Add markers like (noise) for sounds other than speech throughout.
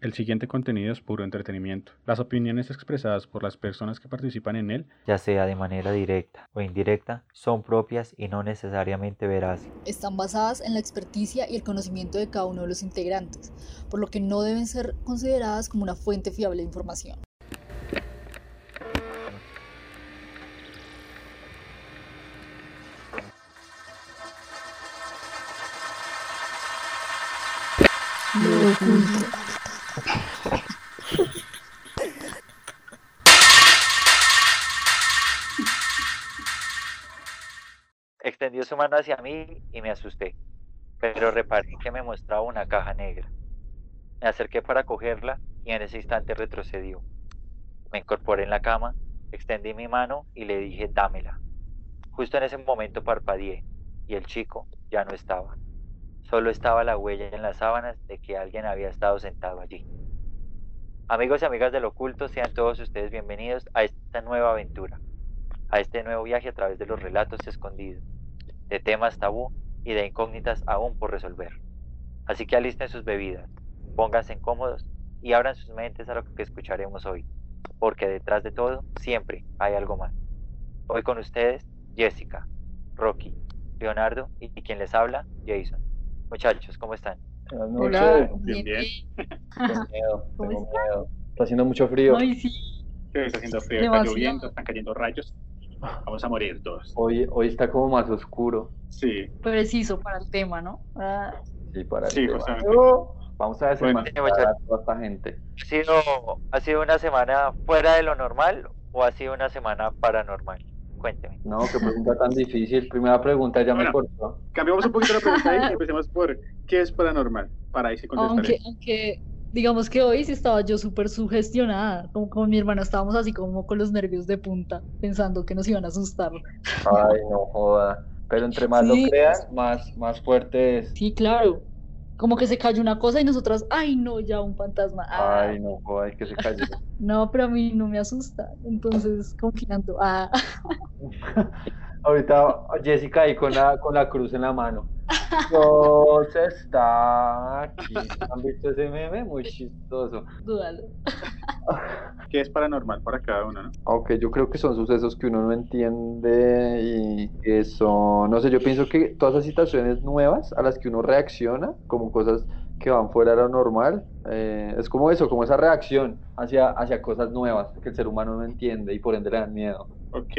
El siguiente contenido es puro entretenimiento. Las opiniones expresadas por las personas que participan en él, ya sea de manera directa o indirecta, son propias y no necesariamente veraces. Están basadas en la experticia y el conocimiento de cada uno de los integrantes, por lo que no deben ser consideradas como una fuente fiable de información. Su mano hacia mí y me asusté, pero reparé que me mostraba una caja negra. Me acerqué para cogerla y en ese instante retrocedió. Me incorporé en la cama, extendí mi mano y le dije dámela. Justo en ese momento parpadeé y el chico ya no estaba. Solo estaba la huella en las sábanas de que alguien había estado sentado allí. Amigos y amigas del oculto, sean todos ustedes bienvenidos a esta nueva aventura, a este nuevo viaje a través de los relatos escondidos, de temas tabú y de incógnitas aún por resolver. Así que alisten sus bebidas, pónganse cómodos y abran sus mentes a lo que escucharemos hoy, porque detrás de todo siempre hay algo más. Hoy con ustedes, Jessica, Rocky, Leonardo y quien les habla, Jason. Muchachos, ¿cómo están? Buenas Hola, noches. bien, bien. bien. Tengo miedo, (laughs) ¿Cómo tengo miedo. Está haciendo mucho frío. Ay, sí. Sí, está haciendo frío, está Demasiado. lloviendo, están cayendo rayos. Vamos a morir todos. Hoy, hoy está como más oscuro. Sí, Preciso para el tema, ¿no? Ah, Sí, para el Sí, tema. justamente. Oh, Vamos a Bueno, desenmascarar a toda esta gente. ¿Ha sido, ¿Ha sido una semana fuera de lo normal o ha sido una semana paranormal? Cuénteme. No, qué pregunta tan difícil. Primera pregunta, ya me Bueno. cortó. cambiamos un poquito la pregunta y (laughs) empecemos por ¿qué es paranormal? Para ahí sí aunque, contestaré. aunque, digamos que hoy sí estaba yo súper sugestionada, como con mi hermana estábamos así como con los nervios de punta, pensando que nos iban a asustar. Ay, no joda. Pero entre más Sí. lo creas, más, más fuerte es. Sí, claro. Como que se cayó una cosa y nosotras, ay no, ya un fantasma. Ah, Ay, no joda, que se cayó. (laughs) no, pero a mí no me asusta. Entonces, confiando. Ah, (laughs) Ahorita Jessica ahí con la, con la cruz en la mano. (laughs) Dios está aquí. ¿Han visto ese meme? Muy chistoso. dúdalo. (laughs) ¿Qué es paranormal para cada uno? ¿no? Aunque yo creo que son sucesos que uno no entiende y que son, no sé, yo pienso que todas esas situaciones nuevas a las que uno reacciona, como cosas que van fuera de lo normal, eh, es como eso, como esa reacción hacia, hacia cosas nuevas que el ser humano no entiende y por ende le dan miedo. Ok,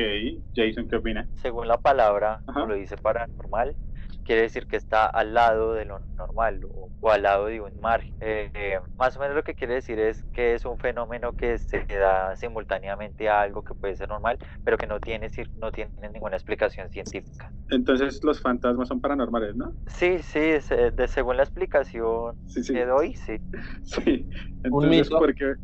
Jason, ¿qué opina? Según la palabra, Ajá. como lo dice paranormal, quiere decir que está al lado de lo normal o, o al lado de un margen. Eh, eh, más o menos lo que quiere decir es que es un fenómeno que se da simultáneamente a algo que puede ser normal, pero que no tiene, no tiene ninguna explicación científica. Entonces los fantasmas son paranormales, ¿no? Sí, sí, eh, de, según la explicación Sí, sí. que doy, sí. (laughs) Sí. Entonces. ¿por qué?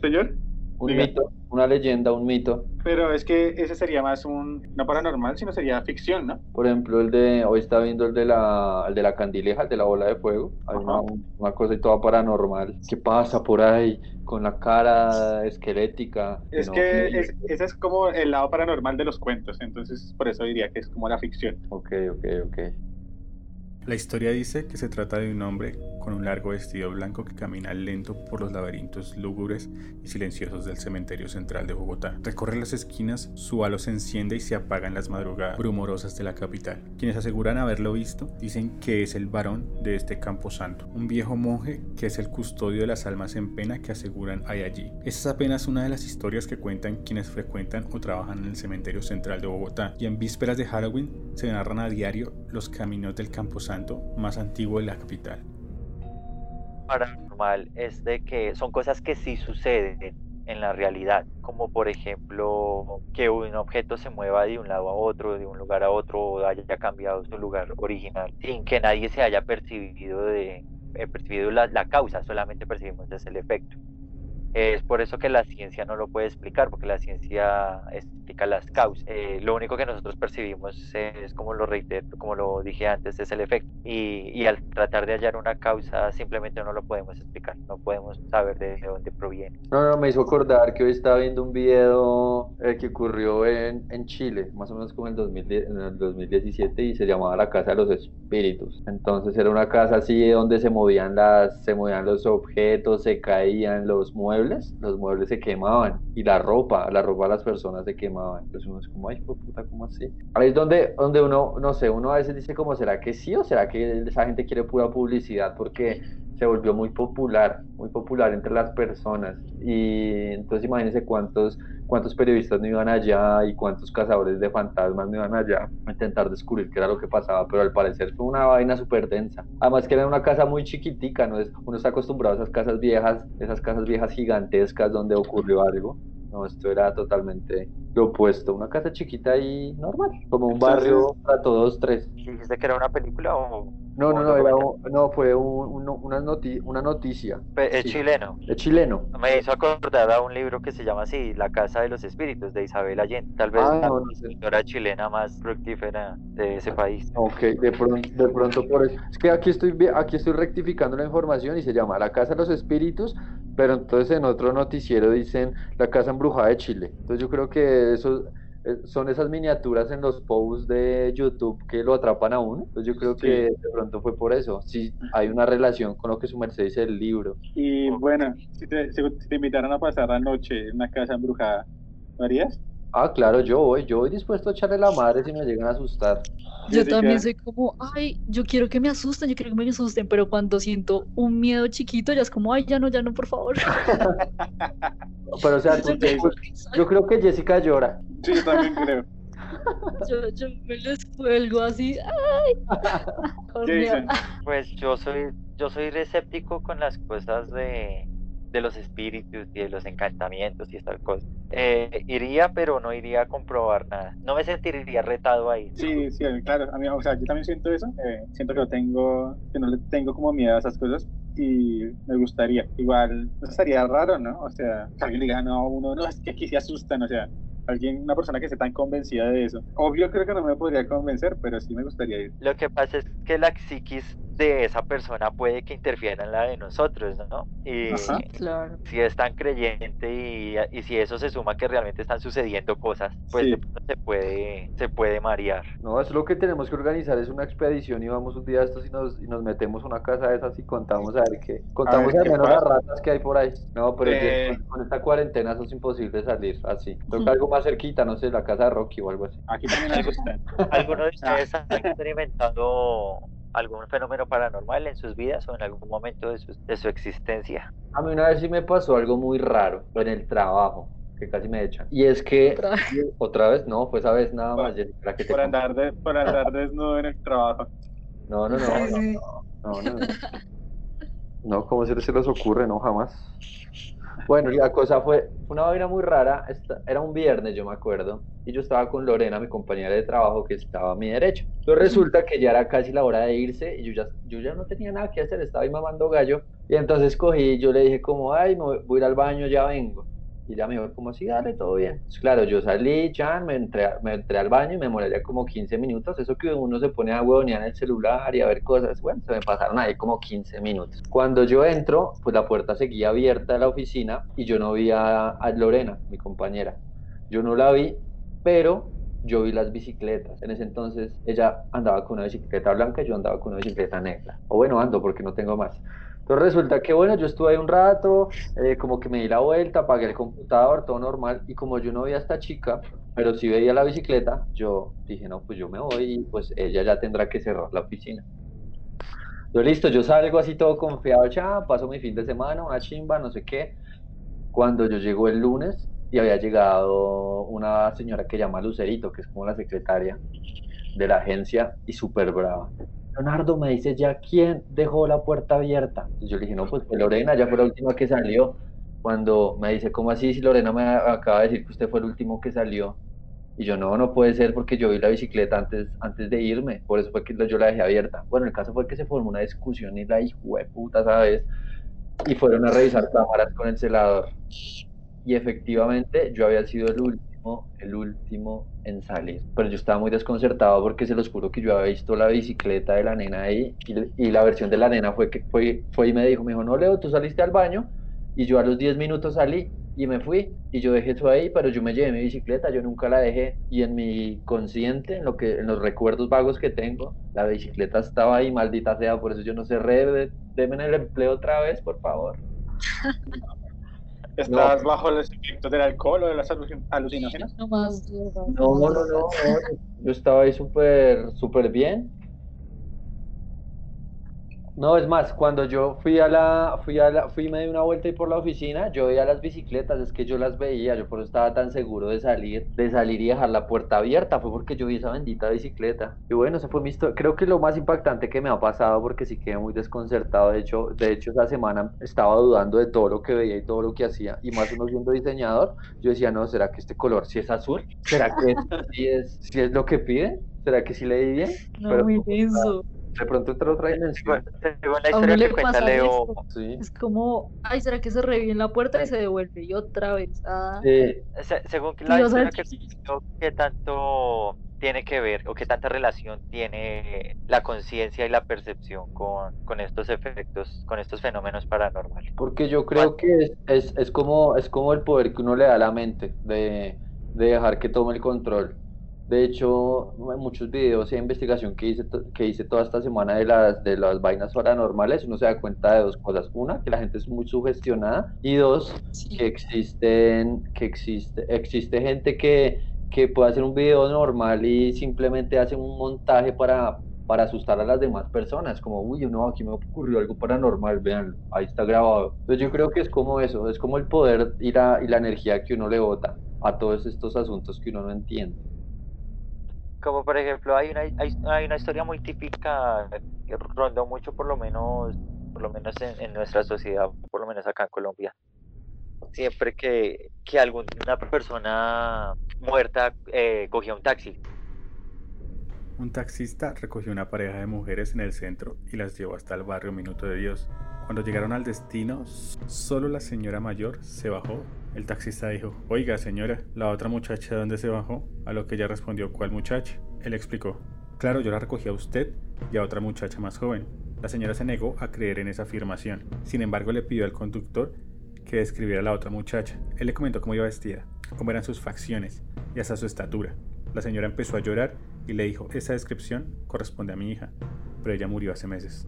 Señor, Un Diga. mito, una leyenda, un mito. pero es que ese sería más un, no paranormal, sino sería ficción, ¿no? Por ejemplo, el de, hoy está viendo el de la, el de la candileja, el de la bola de fuego. Hay una, cosa y toda paranormal. ¿Qué pasa por ahí con la cara esquelética? Es no que es- ese es como el lado paranormal de los cuentos, entonces por eso diría que es como la ficción. Ok, ok, ok. La historia dice que se trata de un hombre con un largo vestido blanco que camina lento por los laberintos lúgubres y silenciosos del cementerio central de Bogotá. Recorre las esquinas, su halo se enciende y se apaga en las madrugadas brumorosas de la capital. Quienes aseguran haberlo visto dicen que es el varón de este camposanto, un viejo monje que es el custodio de las almas en pena que aseguran hay allí. Esa es apenas una de las historias que cuentan quienes frecuentan o trabajan en el cementerio central de Bogotá y en vísperas de Halloween se narran a diario los caminos del camposanto más antiguo de la capital. paranormal es de que son cosas que sí suceden en la realidad, como por ejemplo que un objeto se mueva de un lado a otro, de un lugar a otro, o haya cambiado su lugar original, sin que nadie se haya percibido de eh, percibido la, la causa, solamente percibimos es el efecto. Es por eso que la ciencia no lo puede explicar, porque la ciencia explica las causas. Eh, lo único que nosotros percibimos es, como lo reitero, como lo dije antes, es el efecto. Y, y al tratar de hallar una causa, simplemente no lo podemos explicar, no podemos saber de dónde proviene. No, no, me hizo acordar que hoy estaba viendo un video eh, que ocurrió en, en Chile, más o menos como en el, 2010 en el 2017, y se llamaba la Casa de los Espíritus. Entonces era una casa así donde se movían, las, se movían los objetos, se caían los muebles los muebles se quemaban y la ropa, la ropa de las personas se quemaban. Entonces uno es como, ay, puta, ¿cómo así? Ahí es donde, donde uno, no sé, uno a veces dice como, ¿será que sí o será que esa gente quiere pura publicidad? Porque se volvió muy popular, muy popular entre las personas. Y entonces imagínense cuántos, cuántos periodistas no iban allá y cuántos cazadores de fantasmas no iban allá a intentar descubrir qué era lo que pasaba, pero al parecer fue una vaina súper densa. Además que era una casa muy chiquitica, ¿no? Es, uno está acostumbrado a esas casas viejas, esas casas viejas gigantescas donde ocurrió algo. No, esto era totalmente lo opuesto, una casa chiquita y normal, como un barrio para todos tres. ¿Dijiste que era una película o...? No, no, no, era un- no fue un- un- una, noti- una noticia. Es Sí. chileno. Es chileno. Me hizo acordar a un libro que se llama así, La Casa de los Espíritus, de Isabel Allende. Tal vez Ah, la no, no sé. escritora chilena más fructífera de ese país. Ok, de pronto, de pronto por eso. Es que aquí estoy, aquí estoy rectificando la información y se llama La Casa de los Espíritus, pero entonces en otro noticiero dicen La Casa Embrujada de Chile. Entonces yo creo que eso son esas miniaturas en los posts de YouTube que lo atrapan a uno. Entonces yo creo Sí. que de pronto fue por eso. Sí, hay una relación con lo que su merced dice del libro. Y bueno, si te, si te invitaran a pasar la noche en una casa embrujada, ¿lo harías? Ah, claro, yo voy, yo voy dispuesto a echarle la madre si me llegan a asustar. Yo Jessica. también soy como, ay, yo quiero que me asusten, yo quiero que me asusten, pero cuando siento un miedo chiquito, ya es como, ay, ya no, ya no, por favor. (laughs) Pero o sea, tú- (laughs) Yo creo que Jessica llora. Sí, yo también creo. (laughs) yo, yo me les cuelgo así, ay. Pues yo soy, yo soy escéptico con las cosas de, de los espíritus y de los encantamientos y estas cosas. Eh, iría, pero no iría a comprobar nada. No me sentiría retado ahí. sí, sí, claro, a mí, o sea, yo también siento eso, eh, siento que no tengo, que no le tengo como miedo a esas cosas y me gustaría, igual, no estaría raro, ¿no? O sea, que alguien diga, no, uno, no, es que aquí se asustan, o sea, alguien, una persona que esté tan convencida de eso. Obvio creo que no me podría convencer, pero sí me gustaría ir. Lo que pasa es que la psiquis de esa persona puede que interfiera en la de nosotros, ¿no? Y Ajá. Claro. si es tan creyente y, y si eso se suma que realmente están sucediendo cosas, pues Sí. de pronto se puede, se puede marear. No, es lo que tenemos que organizar, es una expedición y vamos un día a estos y nos, y nos metemos a una casa de esas y contamos a ver qué, contamos ver al menos las ratas que hay por ahí. No, pero es que Eh. con- esta cuarentena eso es imposible salir así. Ujú. algo más cerquita, no sé, la casa de Rocky o algo así. Aquí también me gustan. (laughs) ¿Alguno de ustedes ha experimentado algún fenómeno paranormal en sus vidas o en algún momento de su, de su existencia? A mí una vez sí me pasó algo muy raro en el trabajo, que casi me echan. Y es que, Otra vez. (laughs) otra vez, no, fue esa vez nada más, Por- Jessica, que te Por andar, de, por andar desnudo en el trabajo. No, no, no, no, no, no, no. (laughs) No, ¿cómo se se les ocurre? No, jamás. Bueno, la cosa fue una vaina muy rara. esta- Era un viernes, yo me acuerdo, y yo estaba con Lorena, mi compañera de trabajo, que estaba a mi derecho. Entonces resulta que ya era casi la hora de irse y yo ya, yo ya no tenía nada que hacer, estaba ahí mamando gallo. Y entonces cogí yo le dije como, ay, me voy, voy a ir al baño, ya vengo. Y ella me dijo como, sí, dale, todo bien. Claro, yo salí, ya, me entré, me entré al baño y me demoré como 15 minutos. Eso que uno se pone a huevonear el celular y a ver cosas. Bueno, se me pasaron ahí como 15 minutos. Cuando yo entro, pues la puerta seguía abierta de la oficina y yo no vi a, a Lorena, mi compañera. Yo no la vi, pero yo vi las bicicletas. En ese entonces ella andaba con una bicicleta blanca y yo andaba con una bicicleta negra. O bueno, ando porque no tengo más. Entonces resulta que bueno, yo estuve ahí un rato, eh, como que me di la vuelta, apagué el computador, todo normal, y como yo no veía a esta chica, pero sí veía la bicicleta, yo dije, no, pues yo me voy y pues ella ya tendrá que cerrar la oficina. Yo listo, yo salgo así todo confiado, ya, paso mi fin de semana, una chimba, no sé qué. Cuando yo llego el lunes y había llegado una señora que llama Lucerito, que es como la secretaria de la agencia, y súper brava. Leonardo me dice ya quién dejó la puerta abierta. Entonces yo le dije, no, pues fue Lorena, ya fue la última que salió. Cuando me dice, ¿cómo así? Si Lorena me acaba de decir que usted fue el último que salió. Y yo, no, no puede ser porque yo vi la bicicleta antes, antes de irme. Por eso fue que yo la dejé abierta. Bueno, el caso fue que se formó una discusión y la hijo de puta, ¿sabes? y fueron a revisar cámaras con el celador. Y efectivamente yo había sido el último, el último en salir. Pero yo estaba muy desconcertado porque se los juro que yo había visto la bicicleta de la nena ahí y, y la versión de la nena fue que fue, fue y me dijo, me dijo, no Leo, tú saliste al baño y yo a los 10 minutos salí y me fui y yo dejé eso ahí, pero yo me llevé mi bicicleta, yo nunca la dejé y en mi consciente, en lo que en los recuerdos vagos que tengo, la bicicleta estaba ahí, maldita sea, por eso yo no re, denme el empleo otra vez, por favor. (laughs) ¿Estás bajo los efectos del alcohol o de las alucinógenas? No más. No, no, no, no, yo estaba ahí súper, súper bien no, es más, cuando yo fui a la, fui a la, fui me di una vuelta y por la oficina, yo veía las bicicletas, es que yo las veía, yo por eso estaba tan seguro de salir, de salir y dejar la puerta abierta, fue porque yo vi esa bendita bicicleta. Y bueno, eso fue mi historia, creo que lo más impactante que me ha pasado, porque sí quedé muy desconcertado, de hecho, de hecho esa semana estaba dudando de todo lo que veía y todo lo que hacía, y más uno siendo diseñador, yo decía, no, ¿será que este color sí es azul? ¿Será que (laughs) sí es, sí es lo que pide? ¿Será que sí le di bien? No, Pero, muy denso de pronto entra otra dimensión. Según la historia que cuenta Leo. Es como, ay, ¿será que se revive en la puerta y se devuelve? Y otra vez. Ah. según la historia que ¿qué tanto tiene que ver o qué tanta relación tiene la conciencia y la percepción con, con, estos efectos, con estos fenómenos paranormales? Porque yo creo que es, es, es, como, es como el poder que uno le da a la mente de, de dejar que tome el control. De hecho, en muchos videos y investigación que hice, que hice toda esta semana de las, de las vainas paranormales, uno se da cuenta de dos cosas. Una, que la gente es muy sugestionada. Y dos, que existen, que existe, existe gente que, que puede hacer un video normal y simplemente hace un montaje para, para asustar a las demás personas, como, uy, no, aquí me ocurrió algo paranormal, vean, ahí está grabado. Entonces yo creo que es como eso, es como el poder y la, y la energía que uno le bota a todos estos asuntos que uno no entiende como por ejemplo hay una, hay, una historia muy típica que rondó mucho por lo menos por lo menos en, nuestra sociedad por lo menos acá en Colombia siempre que, que alguna persona muerta eh, cogía un taxi un taxista recogió una pareja de mujeres en el centro y las llevó hasta el barrio Minuto de Dios. Cuando llegaron al destino, solo la señora mayor se bajó el taxista dijo, Oiga, señora, ¿la otra muchacha de dónde se bajó? A lo que ella respondió, ¿cuál muchacha? Él explicó, Claro, yo la recogí a usted y a otra muchacha más joven. La señora se negó a creer en esa afirmación. Sin embargo, le pidió al conductor que describiera a la otra muchacha. Él le comentó cómo iba vestida, cómo eran sus facciones y hasta su estatura. La señora empezó a llorar y le dijo, esa descripción corresponde a mi hija, pero ella murió hace meses.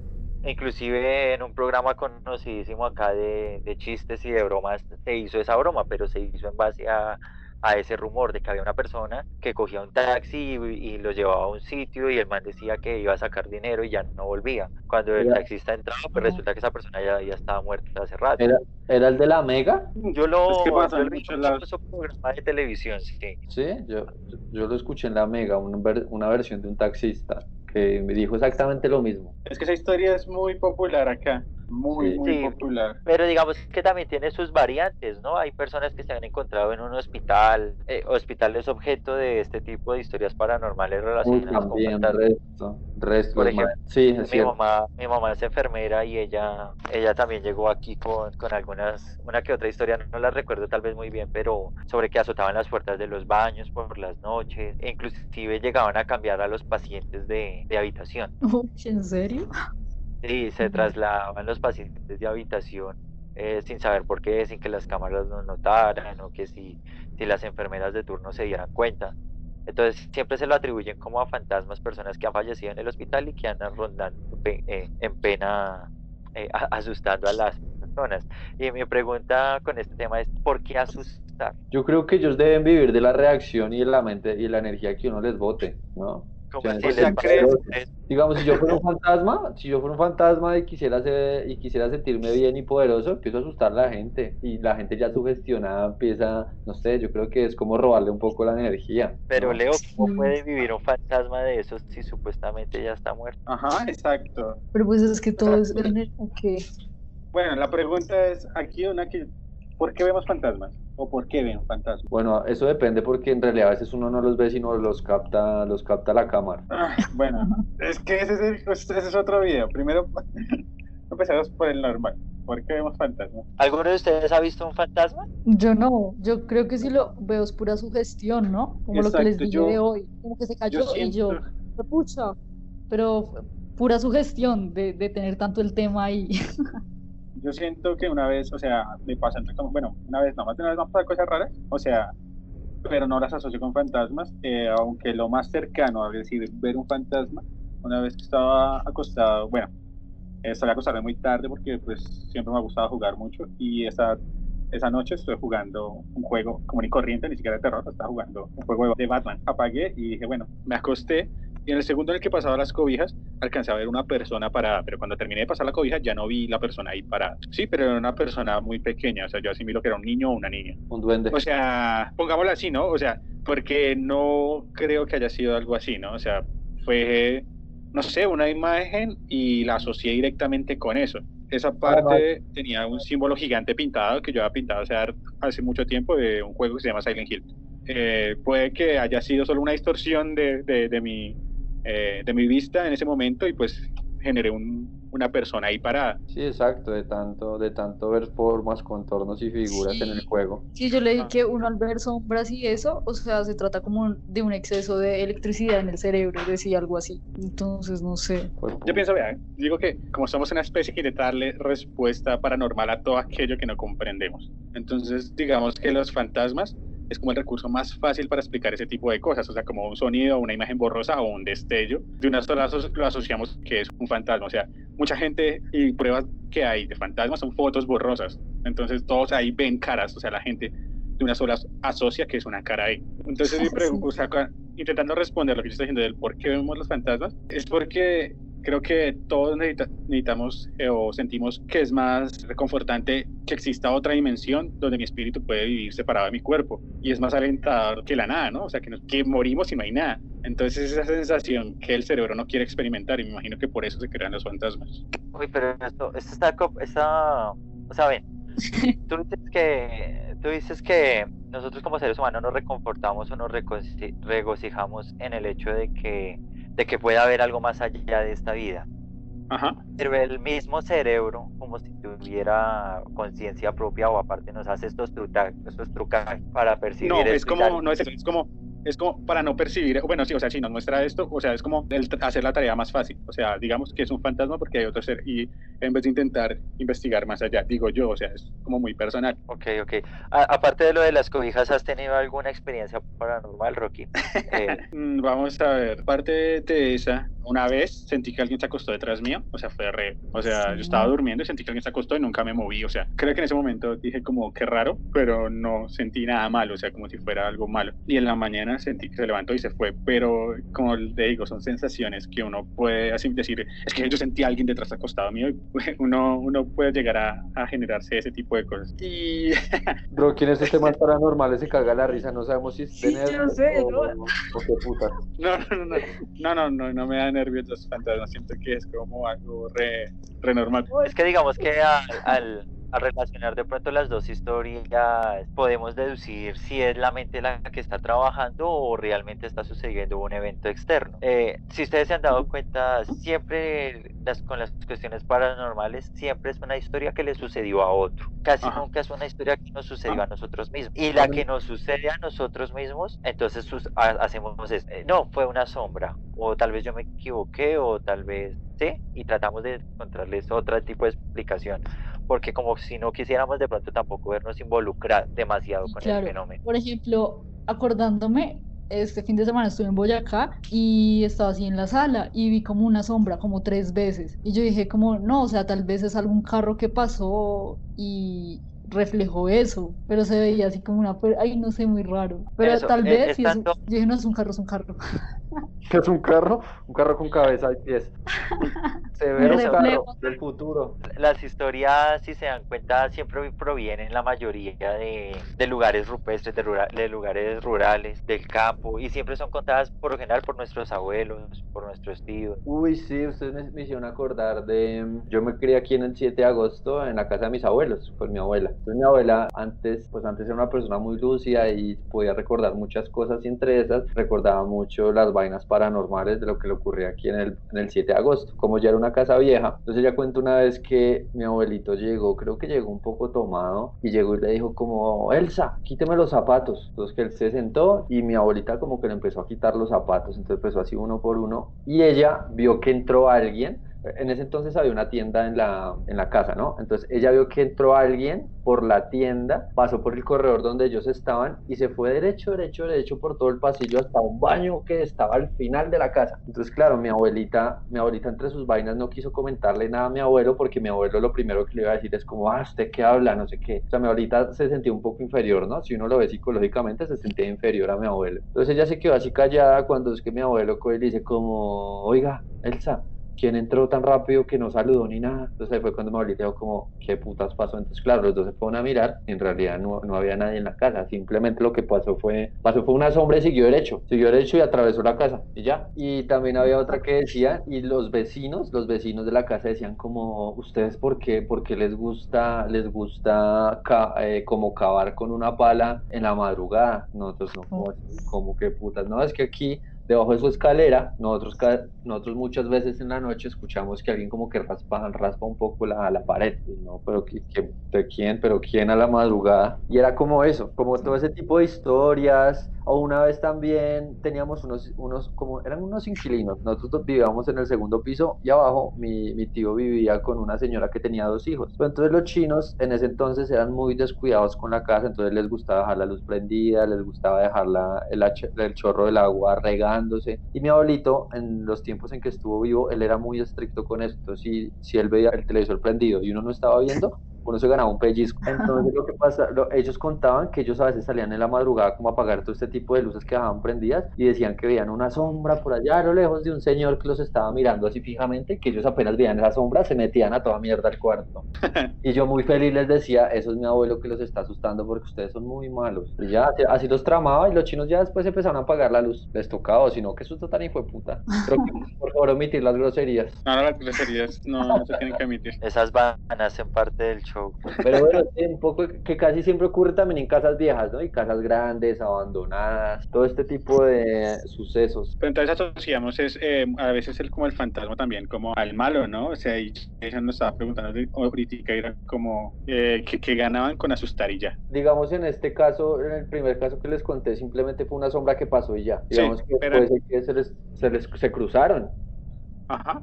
Inclusive en un programa conocidísimo acá de, de, chistes y de bromas se hizo esa broma, pero se hizo en base a, a ese rumor de que había una persona que cogía un taxi y, lo llevaba a un sitio y el man decía que iba a sacar dinero y ya no volvía. Cuando el taxista entraba, pues resulta que esa persona ya, ya estaba muerta hace rato. ¿Era, ¿Era, el de la Mega? Yo lo, yo lo vi en la... programa de televisión, sí. Sí, yo, yo lo escuché en la Mega, una, una versión de un taxista me dijo exactamente lo mismo. Es que esa historia es muy popular acá muy, muy popular. Pero digamos que también tiene sus variantes, ¿no? Hay personas que se han encontrado en un hospital, eh, hospital es objeto de este tipo de historias paranormales relacionadas con resto, resto, Por ejemplo, sí, mi, mamá, mi mamá es enfermera y ella, ella también llegó aquí con, con algunas, una que otra historia, no la recuerdo tal vez muy bien, pero sobre que azotaban las puertas de los baños por las noches, e inclusive llegaban a cambiar a los pacientes de, de habitación. (laughs) ¿En serio? Sí, se trasladaban los pacientes de habitación eh, sin saber por qué, sin que las cámaras lo notaran o que si, si las enfermeras de turno se dieran cuenta. Entonces siempre se lo atribuyen como a fantasmas, personas que han fallecido en el hospital y que andan rondando eh, en pena, eh, asustando a las personas. Y mi pregunta con este tema es, ¿por qué asustar? Yo creo que ellos deben vivir de la reacción y de la mente y la energía que uno les bote, ¿no? Digamos, si yo fuera un fantasma, si yo fuera un fantasma y quisiera y quisiera sentirme bien y poderoso, empiezo a asustar a la gente y la gente ya sugestionada empieza, no sé, yo creo que es como robarle un poco la energía. Pero Leo, ¿cómo puede vivir un fantasma de esos si supuestamente ya está muerto? Ajá, exacto. Pero pues es que todo es que Bueno, la pregunta es aquí una que ¿por qué vemos fantasmas? O por qué ven fantasmas? Bueno, eso depende porque en realidad a veces uno no los ve sino los capta, los capta la cámara. Ah, bueno, es que ese es, ese es otro video. Primero (laughs) empezamos por el normal. ¿Por qué vemos fantasmas? ¿Alguno de ustedes ha visto un fantasma? Yo no, yo creo que si lo veo es pura sugestión, ¿no? Como lo que les Exacto, dije yo- de hoy, como que se cayó Yo y yo, siento, pucha, pero pura sugestión de, de tener tanto el tema ahí. (laughs) yo siento que una vez, o sea, me pasan bueno, una vez, no más de una vez me han pasado cosas raras, o sea, pero no las asocio con fantasmas, eh, aunque lo más cercano a decir ver un fantasma, una vez que estaba acostado, bueno, eh, a acostarme muy tarde porque pues siempre me ha gustado jugar mucho y esa, esa noche estuve jugando un juego común y corriente, ni siquiera de terror, estaba jugando un juego de Batman. Apagué y dije, bueno, me acosté y en el segundo en el que pasaba las cobijas alcancé a ver una persona parada, pero cuando terminé de pasar la cobija ya no vi la persona ahí parada. Sí, pero era una persona muy pequeña, o sea, yo asimilo que era un niño o una niña. Un duende. O sea, pongámoslo así, ¿no? O sea, porque no creo que haya sido algo así, ¿no? O sea, fue, no sé, una imagen y la asocié directamente con eso. Esa parte tenía un símbolo gigante pintado que yo había pintado hace, hace mucho tiempo de un juego que se llama Silent Hill. Eh, puede que haya sido solo una distorsión de, de, de mi, eh, de mi vista en ese momento y pues generé un, una persona ahí parada. Sí, exacto, de tanto, de tanto ver formas, contornos y figuras en el juego. Sí, yo leí Ah. que uno al ver sombras y eso, o sea, se trata como de un exceso de electricidad en el cerebro, decía algo así. Entonces, no sé. Fue Yo pienso, vea, digo que como somos una especie que intenta darle respuesta paranormal a todo aquello que no comprendemos. Entonces, digamos que los fantasmas es como el recurso más fácil para explicar ese tipo de cosas, o sea, como un sonido, una imagen borrosa o un destello. De una sola aso- lo asociamos que es un fantasma, o sea, mucha gente y pruebas que hay de fantasmas son fotos borrosas. Entonces, todos ahí ven caras, o sea, la gente de una sola asocia que es una cara ahí. Entonces, (laughs) Sí. o sea, intentando responder lo que yo estoy diciendo del por qué vemos los fantasmas, es porque creo que todos necesita- necesitamos eh, o sentimos que es más reconfortante que exista otra dimensión donde mi espíritu puede vivir separado de mi cuerpo y es más alentador que la nada, ¿no? O sea, que, nos- que morimos y no hay nada. Entonces esa sensación que el cerebro no quiere experimentar y me imagino que por eso se crean los fantasmas. Uy, pero esto, esto está, co- está, o sea, ven, (laughs) tú dices que, tú dices que nosotros como seres humanos nos reconfortamos o nos regocijamos en el hecho de que, de que pueda haber algo más allá de esta vida. Ajá. Pero el mismo cerebro, como si tuviera conciencia propia o aparte nos hace estos, truca- estos trucajes para percibir No, es como, no es es como, es como para no percibir, bueno, sí, o sea, si nos muestra esto, o sea, es como el hacer la tarea más fácil, o sea, digamos que es un fantasma porque hay otro ser, y en vez de intentar investigar más allá, digo yo, o sea, es como muy personal. Ok, ok. A- aparte de lo de las cobijas, ¿has tenido alguna experiencia paranormal, Rocky? Eh, (laughs) Mm, Vamos a ver, parte de esa, una vez sentí que alguien se acostó detrás mío, o sea, fue re, o sea, yo estaba Sí. durmiendo y sentí que alguien se acostó y nunca me moví, o sea, creo que en ese momento dije como qué raro, pero no sentí nada malo, o sea, como si fuera algo malo. Y en la mañana sentí que se levantó y se fue, pero como le digo, son sensaciones que uno puede así decir, es que yo sentí a alguien detrás acostado mío, y (laughs) uno, uno puede llegar a, a generarse ese tipo de cosas. Y (laughs) Bro, ¿quién es este más paranormal? Se caga la risa, no sabemos si es Sí, de yo sé, o, ¿no? o qué puta. No, no, no, no, no, no, no me da nervios los fantasmas, siento que es como algo re, re normal. Es que digamos que al, al, al relacionar de pronto las dos historias, podemos deducir si es la mente la que está trabajando o realmente está sucediendo un evento externo. Eh, si ustedes se han dado cuenta, siempre las, con las cuestiones paranormales, siempre es una historia que le sucedió a otro. Casi Ajá. nunca es una historia que nos sucedió Ah. a nosotros mismos. Y la que nos sucede a nosotros mismos, entonces sus- ha- hacemos es, eh, no, fue una sombra, o tal vez yo me equivoqué, o tal vez, ¿sí? Y tratamos de encontrarles otro tipo de explicación, porque como si no quisiéramos de pronto tampoco vernos involucrar demasiado con el Claro. fenómeno. Por ejemplo, acordándome, este fin de semana estuve en Boyacá y estaba así en la sala y vi como una sombra como tres veces. Y yo dije como, no, o sea, tal vez es algún carro que pasó y reflejó eso, pero se veía así como una, per- ay, no sé, muy raro. Pero Eso, tal eh, vez, es es tanto- yo dije, no, es un carro, es un carro. (laughs) ¿Qué (laughs) es un carro? Un carro con cabeza y pies. Se ve Un carro del futuro. Las historias, si se dan cuenta, siempre provienen la mayoría de, de lugares rupestres, de, rura- de lugares rurales, del campo, y siempre son contadas por lo general por nuestros abuelos, por nuestros tíos. Uy, sí, ustedes me, me hicieron acordar de... Yo me crié aquí en el 7 de agosto en la casa de mis abuelos, con mi abuela. Entonces mi abuela antes, pues antes era una persona muy lúcida y podía recordar muchas cosas y entre esas recordaba mucho las vainas paranormales de lo que le ocurría aquí en el, en el 7 de agosto. Como ya era una una casa vieja. Entonces ella cuenta una vez que mi abuelito llegó, creo que llegó un poco tomado y llegó y le dijo como, Elsa, quíteme los zapatos. Entonces que él se sentó y mi abuelita como que le empezó a quitar los zapatos, entonces empezó así uno por uno y ella vio que entró alguien en ese entonces había una tienda en la, en la casa, ¿no? Entonces ella vio que entró alguien por la tienda, pasó por el corredor donde ellos estaban y se fue derecho, derecho, derecho por todo el pasillo hasta un baño que estaba al final de la casa. Entonces, claro, mi abuelita, mi abuelita entre sus vainas no quiso comentarle nada a mi abuelo porque mi abuelo lo primero que le iba a decir es como, ah, ¿usted qué habla? No sé qué. O sea, mi abuelita se sentía un poco inferior, ¿no? Si uno lo ve psicológicamente, se sentía inferior a mi abuelo. Entonces ella se quedó así callada cuando es que mi abuelo le dice como, oiga, Elsa, ¿quién entró tan rápido que no saludó ni nada? Entonces ahí fue cuando me dijo como, ¿qué putas pasó? Entonces claro, los dos se fueron a mirar y en realidad no, no había nadie en la casa, simplemente lo que pasó fue, pasó fue una sombra y siguió derecho, siguió derecho y atravesó la casa y ya. Y también había otra que decía, y los vecinos, los vecinos de la casa decían como, ¿ustedes por qué? Porque les gusta, les gusta eh, como cavar con una pala en la madrugada. Nosotros no, como, como que putas, no, es que aquí debajo de su escalera, nosotros, nosotros muchas veces en la noche escuchamos que alguien como que raspa, raspa un poco la, la pared, ¿no? Pero ¿de quién? ¿Pero quién a la madrugada? Y era como eso, como todo ese tipo de historias, o una vez también teníamos unos, unos como eran unos inquilinos, nosotros vivíamos en el segundo piso y abajo mi, mi tío vivía con una señora que tenía dos hijos. Pero entonces los chinos en ese entonces eran muy descuidados con la casa, entonces les gustaba dejar la luz prendida, les gustaba dejar la, el, el chorro del agua Y mi abuelito, en los tiempos en que estuvo vivo, él era muy estricto con esto. Si, si él veía el televisor prendido y uno no estaba viendo, uno se ganaba un pellizco. (laughs) Entonces lo que pasa, ellos contaban que ellos a veces salían en la madrugada como a apagar todo este tipo de luces que dejaban prendidas y decían que veían una sombra por allá a lo lejos de un señor que los estaba mirando así fijamente, que ellos apenas veían esa sombra, se metían a toda mierda al cuarto. (laughs) y yo muy feliz les decía, eso es mi abuelo que los está asustando porque ustedes son muy malos. Y ya, así los tramaba y los chinos ya después empezaron a apagar la luz. Les tocaba, sino que susto tan hijo de puta. Creo que (laughs) por favor omitir las groserías. No, no, las groserías no, se tienen que omitir. Esas van a ser parte del show. Pero bueno, un poco que casi siempre ocurre también en casas viejas, ¿no? Y casas grandes, abandonadas, todo este tipo de sucesos. Pero entonces asociamos es, eh, a veces el, como el fantasma también, como al malo, ¿no? O sea, y ella nos estaba preguntando ahorita, era como eh, que, ganaban con asustar y ya. Digamos en este caso, en el primer caso que les conté, simplemente fue una sombra que pasó y ya. Digamos que después que se les, se les se cruzaron. Ajá.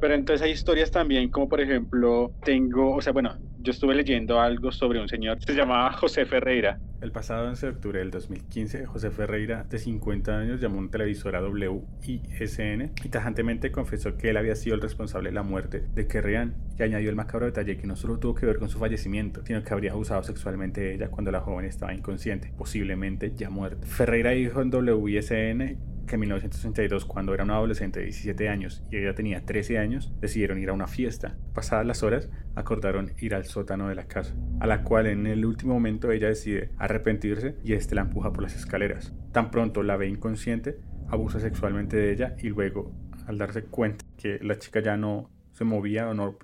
Pero entonces hay historias también, como por ejemplo, tengo, o sea, bueno, yo estuve leyendo algo sobre un señor se llamaba José Ferreira. El pasado 11 de octubre del 2015, José Ferreira, de 50 años, llamó a un televisor a WISN y tajantemente confesó que él había sido el responsable de la muerte de Kerrian y añadió el macabro detalle que no solo tuvo que ver con su fallecimiento, sino que habría abusado sexualmente de ella cuando la joven estaba inconsciente, posiblemente ya muerta. Ferreira dijo en WISN que en 1962, cuando era un adolescente de 17 años y ella tenía 13 años, decidieron ir a una fiesta. Pasadas las horas, acordaron ir al sótano de la casa, a la cual en el último momento ella decide arrepentirse y este la empuja por las escaleras. Tan pronto la ve inconsciente, abusa sexualmente de ella y luego, al darse cuenta que la chica ya no se movía o no,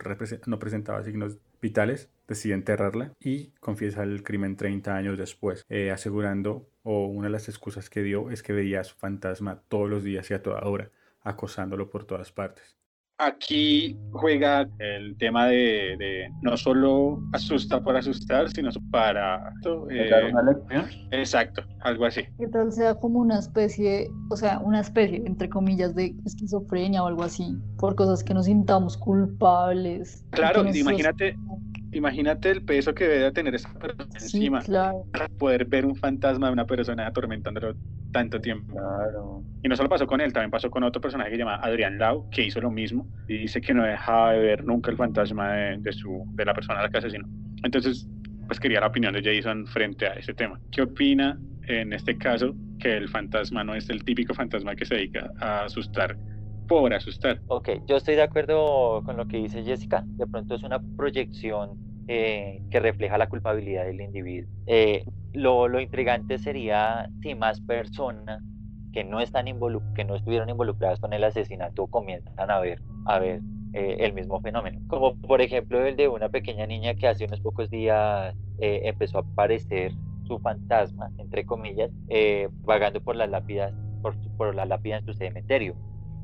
no presentaba signos vitales, decide enterrarla y confiesa el crimen 30 años después, eh, asegurando, o una de las excusas que dio es que veía a su fantasma todos los días y a toda hora, acosándolo por todas partes. Aquí juega el tema de, no solo asusta por asustar, sino para... Eh, una lección? Exacto, algo así. Que tal sea como una especie, o sea, una especie, entre comillas, de esquizofrenia o algo así, por cosas que nos sintamos culpables. Claro, imagínate, imagínate el peso que debe tener esa persona encima para poder ver un fantasma de una persona atormentándolo tanto tiempo. Claro. Y no solo pasó con él, también pasó con otro personaje que se llama Adrián Lau, que hizo lo mismo y dice que no dejaba de ver nunca el fantasma de, su, de la persona a la que asesinó. Entonces, pues quería la opinión de Jason frente a ese tema. ¿Qué opina en este caso que el fantasma no es el típico fantasma que se dedica a asustar por asustar. Ok, yo estoy de acuerdo con lo que dice Jessica. De pronto es una proyección eh, que refleja la culpabilidad del individuo. Eh, lo, lo, intrigante sería si más personas que no, están que no estuvieron involucradas con el asesinato comienzan a ver, a ver eh, el mismo fenómeno. Como por ejemplo el de una pequeña niña que hace unos pocos días empezó a aparecer su fantasma, entre comillas, vagando por las lápidas, por, por la lápida en su cementerio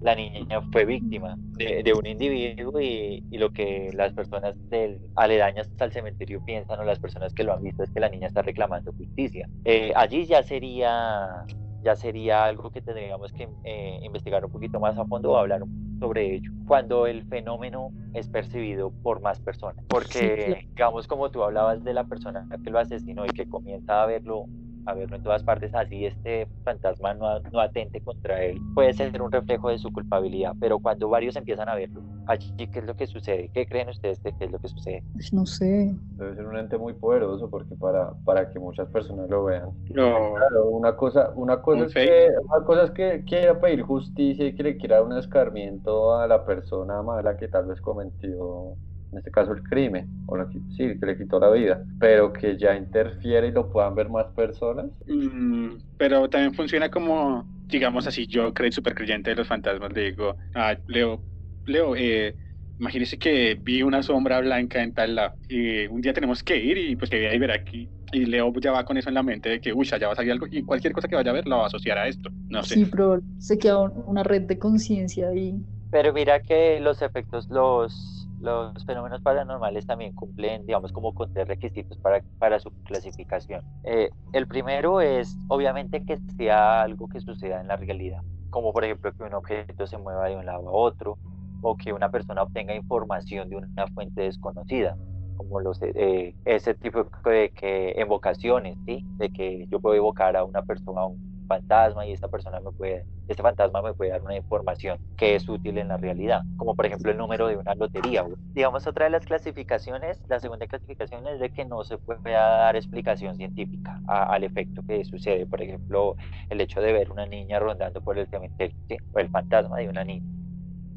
la niña fue víctima de, de un individuo y, y, lo que las personas del, aledañas al cementerio piensan o las personas que lo han visto es que la niña está reclamando justicia. Eh, allí ya sería ya sería algo que tendríamos que eh, investigar un poquito más a fondo o hablar sobre ello, cuando el fenómeno es percibido por más personas. Porque, digamos, como tú hablabas de la persona que lo asesinó y que comienza a verlo a verlo en todas partes, así este fantasma no, no, atente contra él, puede ser un reflejo de su culpabilidad, pero cuando varios empiezan a verlo, allí qué es lo que sucede, qué creen ustedes que es lo que sucede. Pues no sé. Debe ser un ente muy poderoso porque para, para que muchas personas lo vean. No. Claro, una cosa, una cosa es que, una cosa es que quiera pedir justicia y que le quiera dar un escarmiento a la persona mala que tal vez cometió en este caso el crimen, o lo que, sí, que le quitó la vida, pero que ya interfiere y lo puedan ver más personas. Mm, pero también funciona como, digamos así, yo creo súper creyente de los fantasmas, le digo, ah, Leo, Leo, eh, imagínese que vi una sombra blanca en tal lado, y un día tenemos que ir y pues que voy a ver aquí. Y Leo ya va con eso en la mente de que, uy, ya va a salir algo, y cualquier cosa que vaya a ver la va a asociar a esto. No sé. Sí, pero se queda una red de conciencia ahí. Pero mira que los efectos, los los fenómenos paranormales también cumplen, digamos, como con tres requisitos para, para su clasificación. Eh, el primero es, obviamente, que sea algo que suceda en la realidad, como por ejemplo que un objeto se mueva de un lado a otro o que una persona obtenga información de una fuente desconocida como los eh, ese tipo de que evocaciones, ¿sí? De que yo puedo evocar a una persona, a un fantasma y esta persona me puede, este fantasma me puede dar una información que es útil en la realidad, como por ejemplo el número de una lotería. Digamos, otra de las clasificaciones, la segunda clasificación es de que no se puede dar explicación científica al efecto que sucede. Por ejemplo, el hecho de ver una niña rondando por el cementerio, o el fantasma de una niña.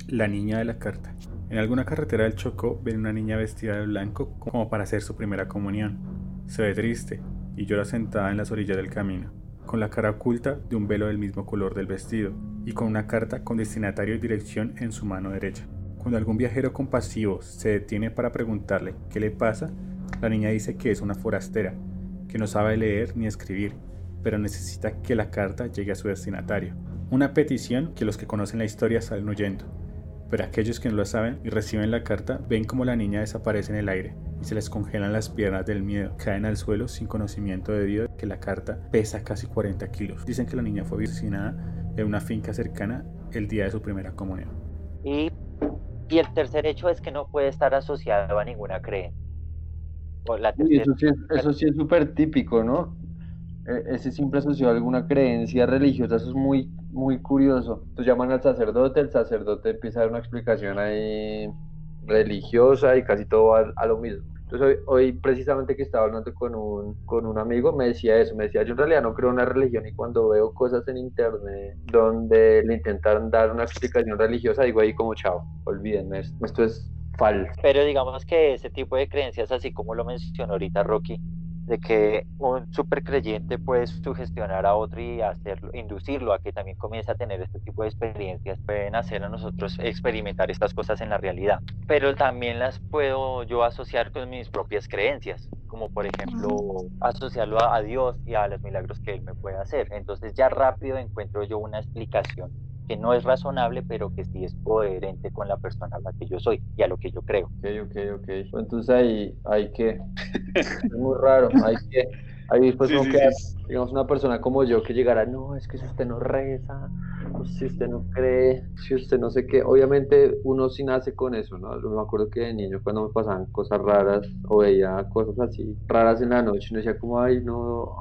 La niña de la carta. En alguna carretera del Chocó ven una niña vestida de blanco como para hacer su primera comunión. Se ve triste y llora sentada en las orillas del camino con la cara oculta de un velo del mismo color del vestido y con una carta con destinatario y dirección en su mano derecha. Cuando algún viajero compasivo se detiene para preguntarle qué le pasa, la niña dice que es una forastera, que no sabe leer ni escribir, pero necesita que la carta llegue a su destinatario. Una petición que los que conocen la historia salen huyendo, pero aquellos que no lo saben y reciben la carta ven como la niña desaparece en el aire y se les congelan las piernas del miedo. Caen al suelo sin conocimiento debido a que la carta pesa casi 40 kilos. Dicen que la niña fue asesinada en una finca cercana el día de su primera comunión. Y, y el tercer hecho es que no puede estar asociado a ninguna creencia. eso, sí, eso sí es súper típico, ¿no? E, ese siempre asociado a alguna creencia religiosa, eso es muy, muy curioso. Entonces llaman al sacerdote, el sacerdote empieza a dar una explicación ahí religiosa y casi todo a, lo mismo. Entonces hoy, precisamente que estaba hablando con un, con un amigo me decía eso, me decía yo en realidad no creo en una religión y cuando veo cosas en internet donde le intentan dar una explicación religiosa digo ahí como chao, olvídenme esto, esto es falso. Pero digamos que ese tipo de creencias, así como lo mencionó ahorita Rocky, de que un super creyente puede sugestionar a otro y hacerlo, inducirlo a que también comience a tener este tipo de experiencias, pueden hacer a nosotros experimentar estas cosas en la realidad. Pero también las puedo yo asociar con mis propias creencias, como por ejemplo asociarlo a Dios y a los milagros que Él me puede hacer. Entonces ya rápido encuentro yo una explicación que no es razonable, pero que sí es coherente con la persona a la que yo soy y a lo que yo creo. Ok, ok, ok. Entonces ahí hay que... es muy raro, hay que... Ahí después como que, digamos, una persona como yo que llegara, no, es que si usted no reza, si usted no cree, si usted no sé qué, obviamente uno sí nace con eso, ¿no? Yo me acuerdo que de niño cuando me pasaban cosas raras o veía cosas así raras en la noche, uno decía como, ay, no,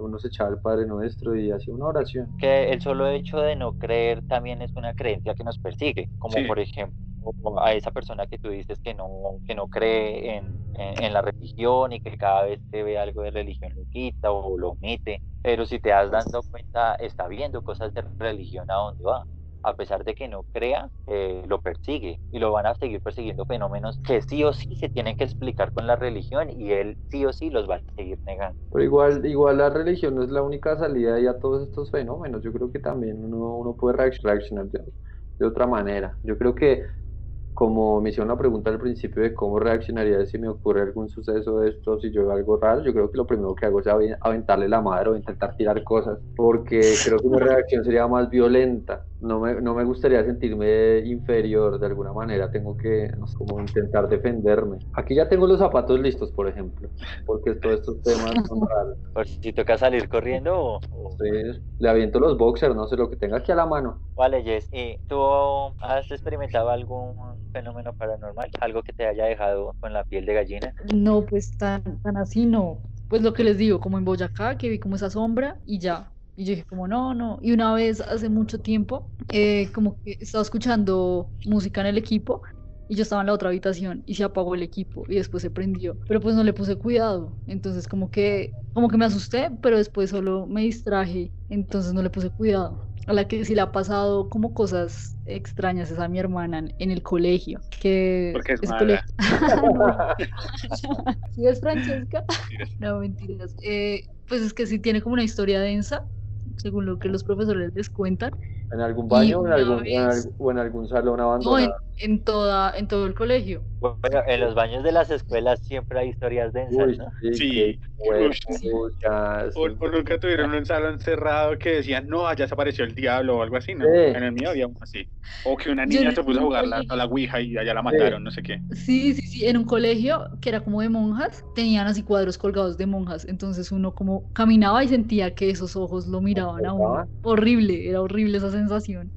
uno se echaba al Padre Nuestro y hacía una oración. Que el solo hecho de no creer también es una creencia que nos persigue, como por ejemplo a esa persona que tú dices que no, que no cree en, en, la religión y que cada vez que ve algo de religión lo quita o lo omite, pero si te das dando cuenta, está viendo cosas de religión a dónde va. A pesar de que no crea, eh, lo persigue y lo van a seguir persiguiendo fenómenos que sí o sí se tienen que explicar con la religión y él sí o sí los va a seguir negando. Pero igual, igual la religión no es la única salida a todos estos fenómenos. Yo creo que también uno, uno puede reaccionar de, de otra manera. Yo creo que como me hicieron la pregunta al principio de cómo reaccionaría si me ocurre algún suceso de esto, si yo veo algo raro, yo creo que lo primero que hago es aventarle la madre o intentar tirar cosas, porque creo que mi reacción sería más violenta. No me, no me gustaría sentirme inferior de alguna manera, tengo que no sé, como intentar defenderme. Aquí ya tengo los zapatos listos, por ejemplo, porque todos estos temas son (laughs) raros. Por si toca salir corriendo o... le aviento los boxers, no sé, lo que tenga aquí a la mano. Vale, Jess, ¿y tú has experimentado algún fenómeno paranormal? ¿Algo que te haya dejado con la piel de gallina? No, pues tan, tan así no. Pues lo que les digo, como en Boyacá, que vi como esa sombra y ya. Y yo dije como no, no. Y una vez hace mucho tiempo, eh, como que estaba escuchando música en el equipo y yo estaba en la otra habitación y se apagó el equipo y después se prendió. Pero pues no le puse cuidado. Entonces como que, como que me asusté, pero después solo me distraje. Entonces no le puse cuidado. A la que sí le ha pasado como cosas extrañas es a mi hermana en, el colegio, que Porque es ese mala. colegio- (laughs) (laughs) ¿Sí es Francesca? No, mentiras. Eh, pues es que sí tiene como una historia densa, según lo que los profesores les cuentan. ¿En algún baño o en algún, en vez- al- o en algún salón No, en, abandonado? en toda, en todo el colegio. Bueno, en los baños de las escuelas siempre hay historias densas, Uy, ¿no? sí, Sí. sí. pucha, O, sí. o nunca tuvieron un salón cerrado que decían, no, allá se apareció el diablo o algo así, ¿no? Sí. En el mío había uno así. O que una Yo niña en se puso a jugar la, a la Ouija y allá la mataron, no sé qué. Sí, sí, sí, en un colegio que era como de monjas, tenían así cuadros colgados de monjas, entonces uno como caminaba y sentía que esos ojos lo miraban a uno. Horrible, era horrible esa sensación.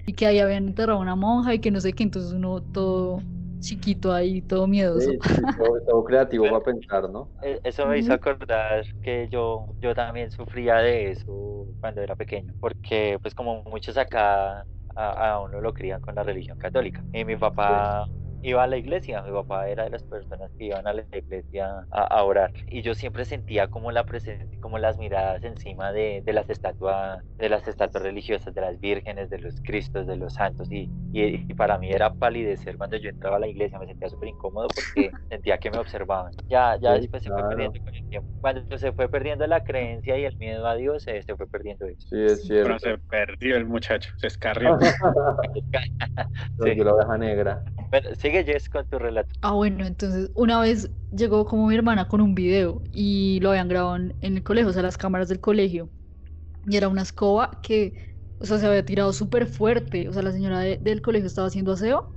Y que ahí habían enterrado a una monja y que no sé qué, entonces uno todo chiquito ahí, todo miedoso. Sí, sí, todo, todo creativo para pensar, ¿no? E- Eso me hizo acordar que yo, yo también sufría de eso cuando era pequeño, porque pues como muchos acá a, a uno lo crían con la religión católica. Y mi papá iba a la iglesia, mi papá era de las personas que iban a la iglesia a, a orar. Y yo siempre sentía como la presencia, como las miradas encima de, de las estatuas, de las estatuas religiosas, de las vírgenes, de los cristos, de los santos. Y, y, y para mí era palidecer cuando yo entraba a la iglesia, me sentía súper incómodo porque (laughs) sentía que me observaban. Ya, ya Sí, después se claro. fue perdiendo con el tiempo. Cuando se fue perdiendo la creencia y el miedo a Dios, eh, se fue perdiendo eso. Sí, es Pero cierto. se perdió el muchacho, se escarrió. (laughs) (laughs) Yo la oveja negra. Bueno, sigue Jess con tu relato. Ah, bueno, entonces una vez llegó como mi hermana con un video y lo habían grabado en, en el colegio, o sea, las cámaras del colegio. Y era una escoba que, o sea, se había tirado súper fuerte. O sea, la señora de- del colegio estaba haciendo aseo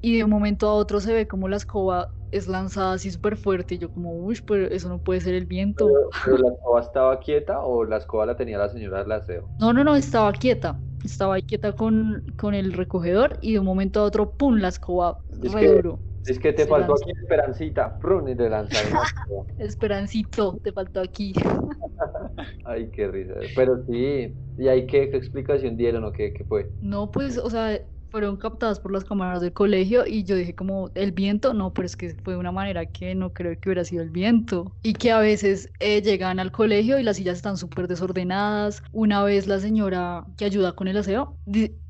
y de un momento a otro se ve como la escoba es lanzada así súper fuerte. Y yo como, uy, pero eso no puede ser el viento. Pero, pero la escoba estaba quieta o la escoba la tenía la señora del aseo. No, no, no, estaba quieta. Estaba ahí quieta con, con el recogedor y de un momento a otro, ¡pum! la escoba Es re que- duro. Es que te Se faltó lanzó. aquí Esperancita, prun, y le lanzaron. (laughs) Esperancito, te faltó aquí. (laughs) Ay, qué risa. Pero sí, ¿y ahí qué, qué explicación dieron o qué, qué fue? No, pues, o sea, fueron captadas por las cámaras del colegio y yo dije como, ¿el viento? No, pero es que fue de una manera que no creo que hubiera sido el viento. Y que a veces eh, llegan al colegio y las sillas están súper desordenadas. Una vez la señora que ayuda con el aseo,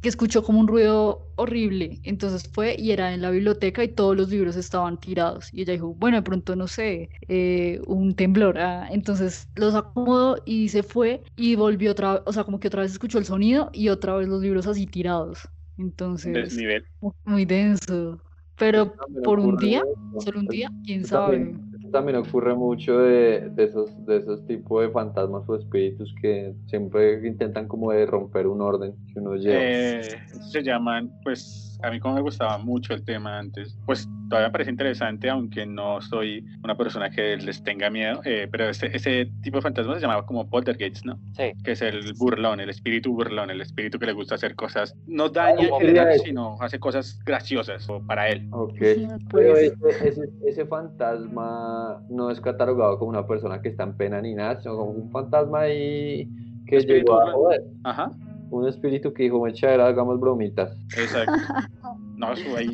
que escuchó como un ruido horrible, entonces fue y era en la biblioteca y todos los libros estaban tirados. Y ella dijo, bueno, de pronto, no sé, eh, un temblor. ah". Entonces los acomodó y se fue y volvió otra vez, o sea, como que otra vez escuchó el sonido y otra vez los libros así tirados. Entonces, Desnivel. muy denso. Pero por un día, mucho. solo un día, quién sabe. también, ocurre mucho de, de esos, de esos tipos de fantasmas o espíritus que siempre intentan como de romper un orden que uno lleva. Eh, se llaman, pues a mí como me gustaba mucho el tema antes, pues todavía me parece interesante, aunque no soy una persona que les tenga miedo, eh, pero ese, ese tipo de fantasmas se llamaba como poltergeist, ¿no? Sí. Que es el burlón, el espíritu burlón, el espíritu que le gusta hacer cosas, no daña en ¿cómo general, sino hace cosas graciosas o para él. Ok. Sí, Pero ese, ese, ese fantasma no es catalogado como una persona que está en pena ni nada, sino como un fantasma ahí que Espíritu llegó a joder. Ajá, Un espíritu que dijo, chévere, hagamos bromitas. exacto. (laughs) No, eso ahí.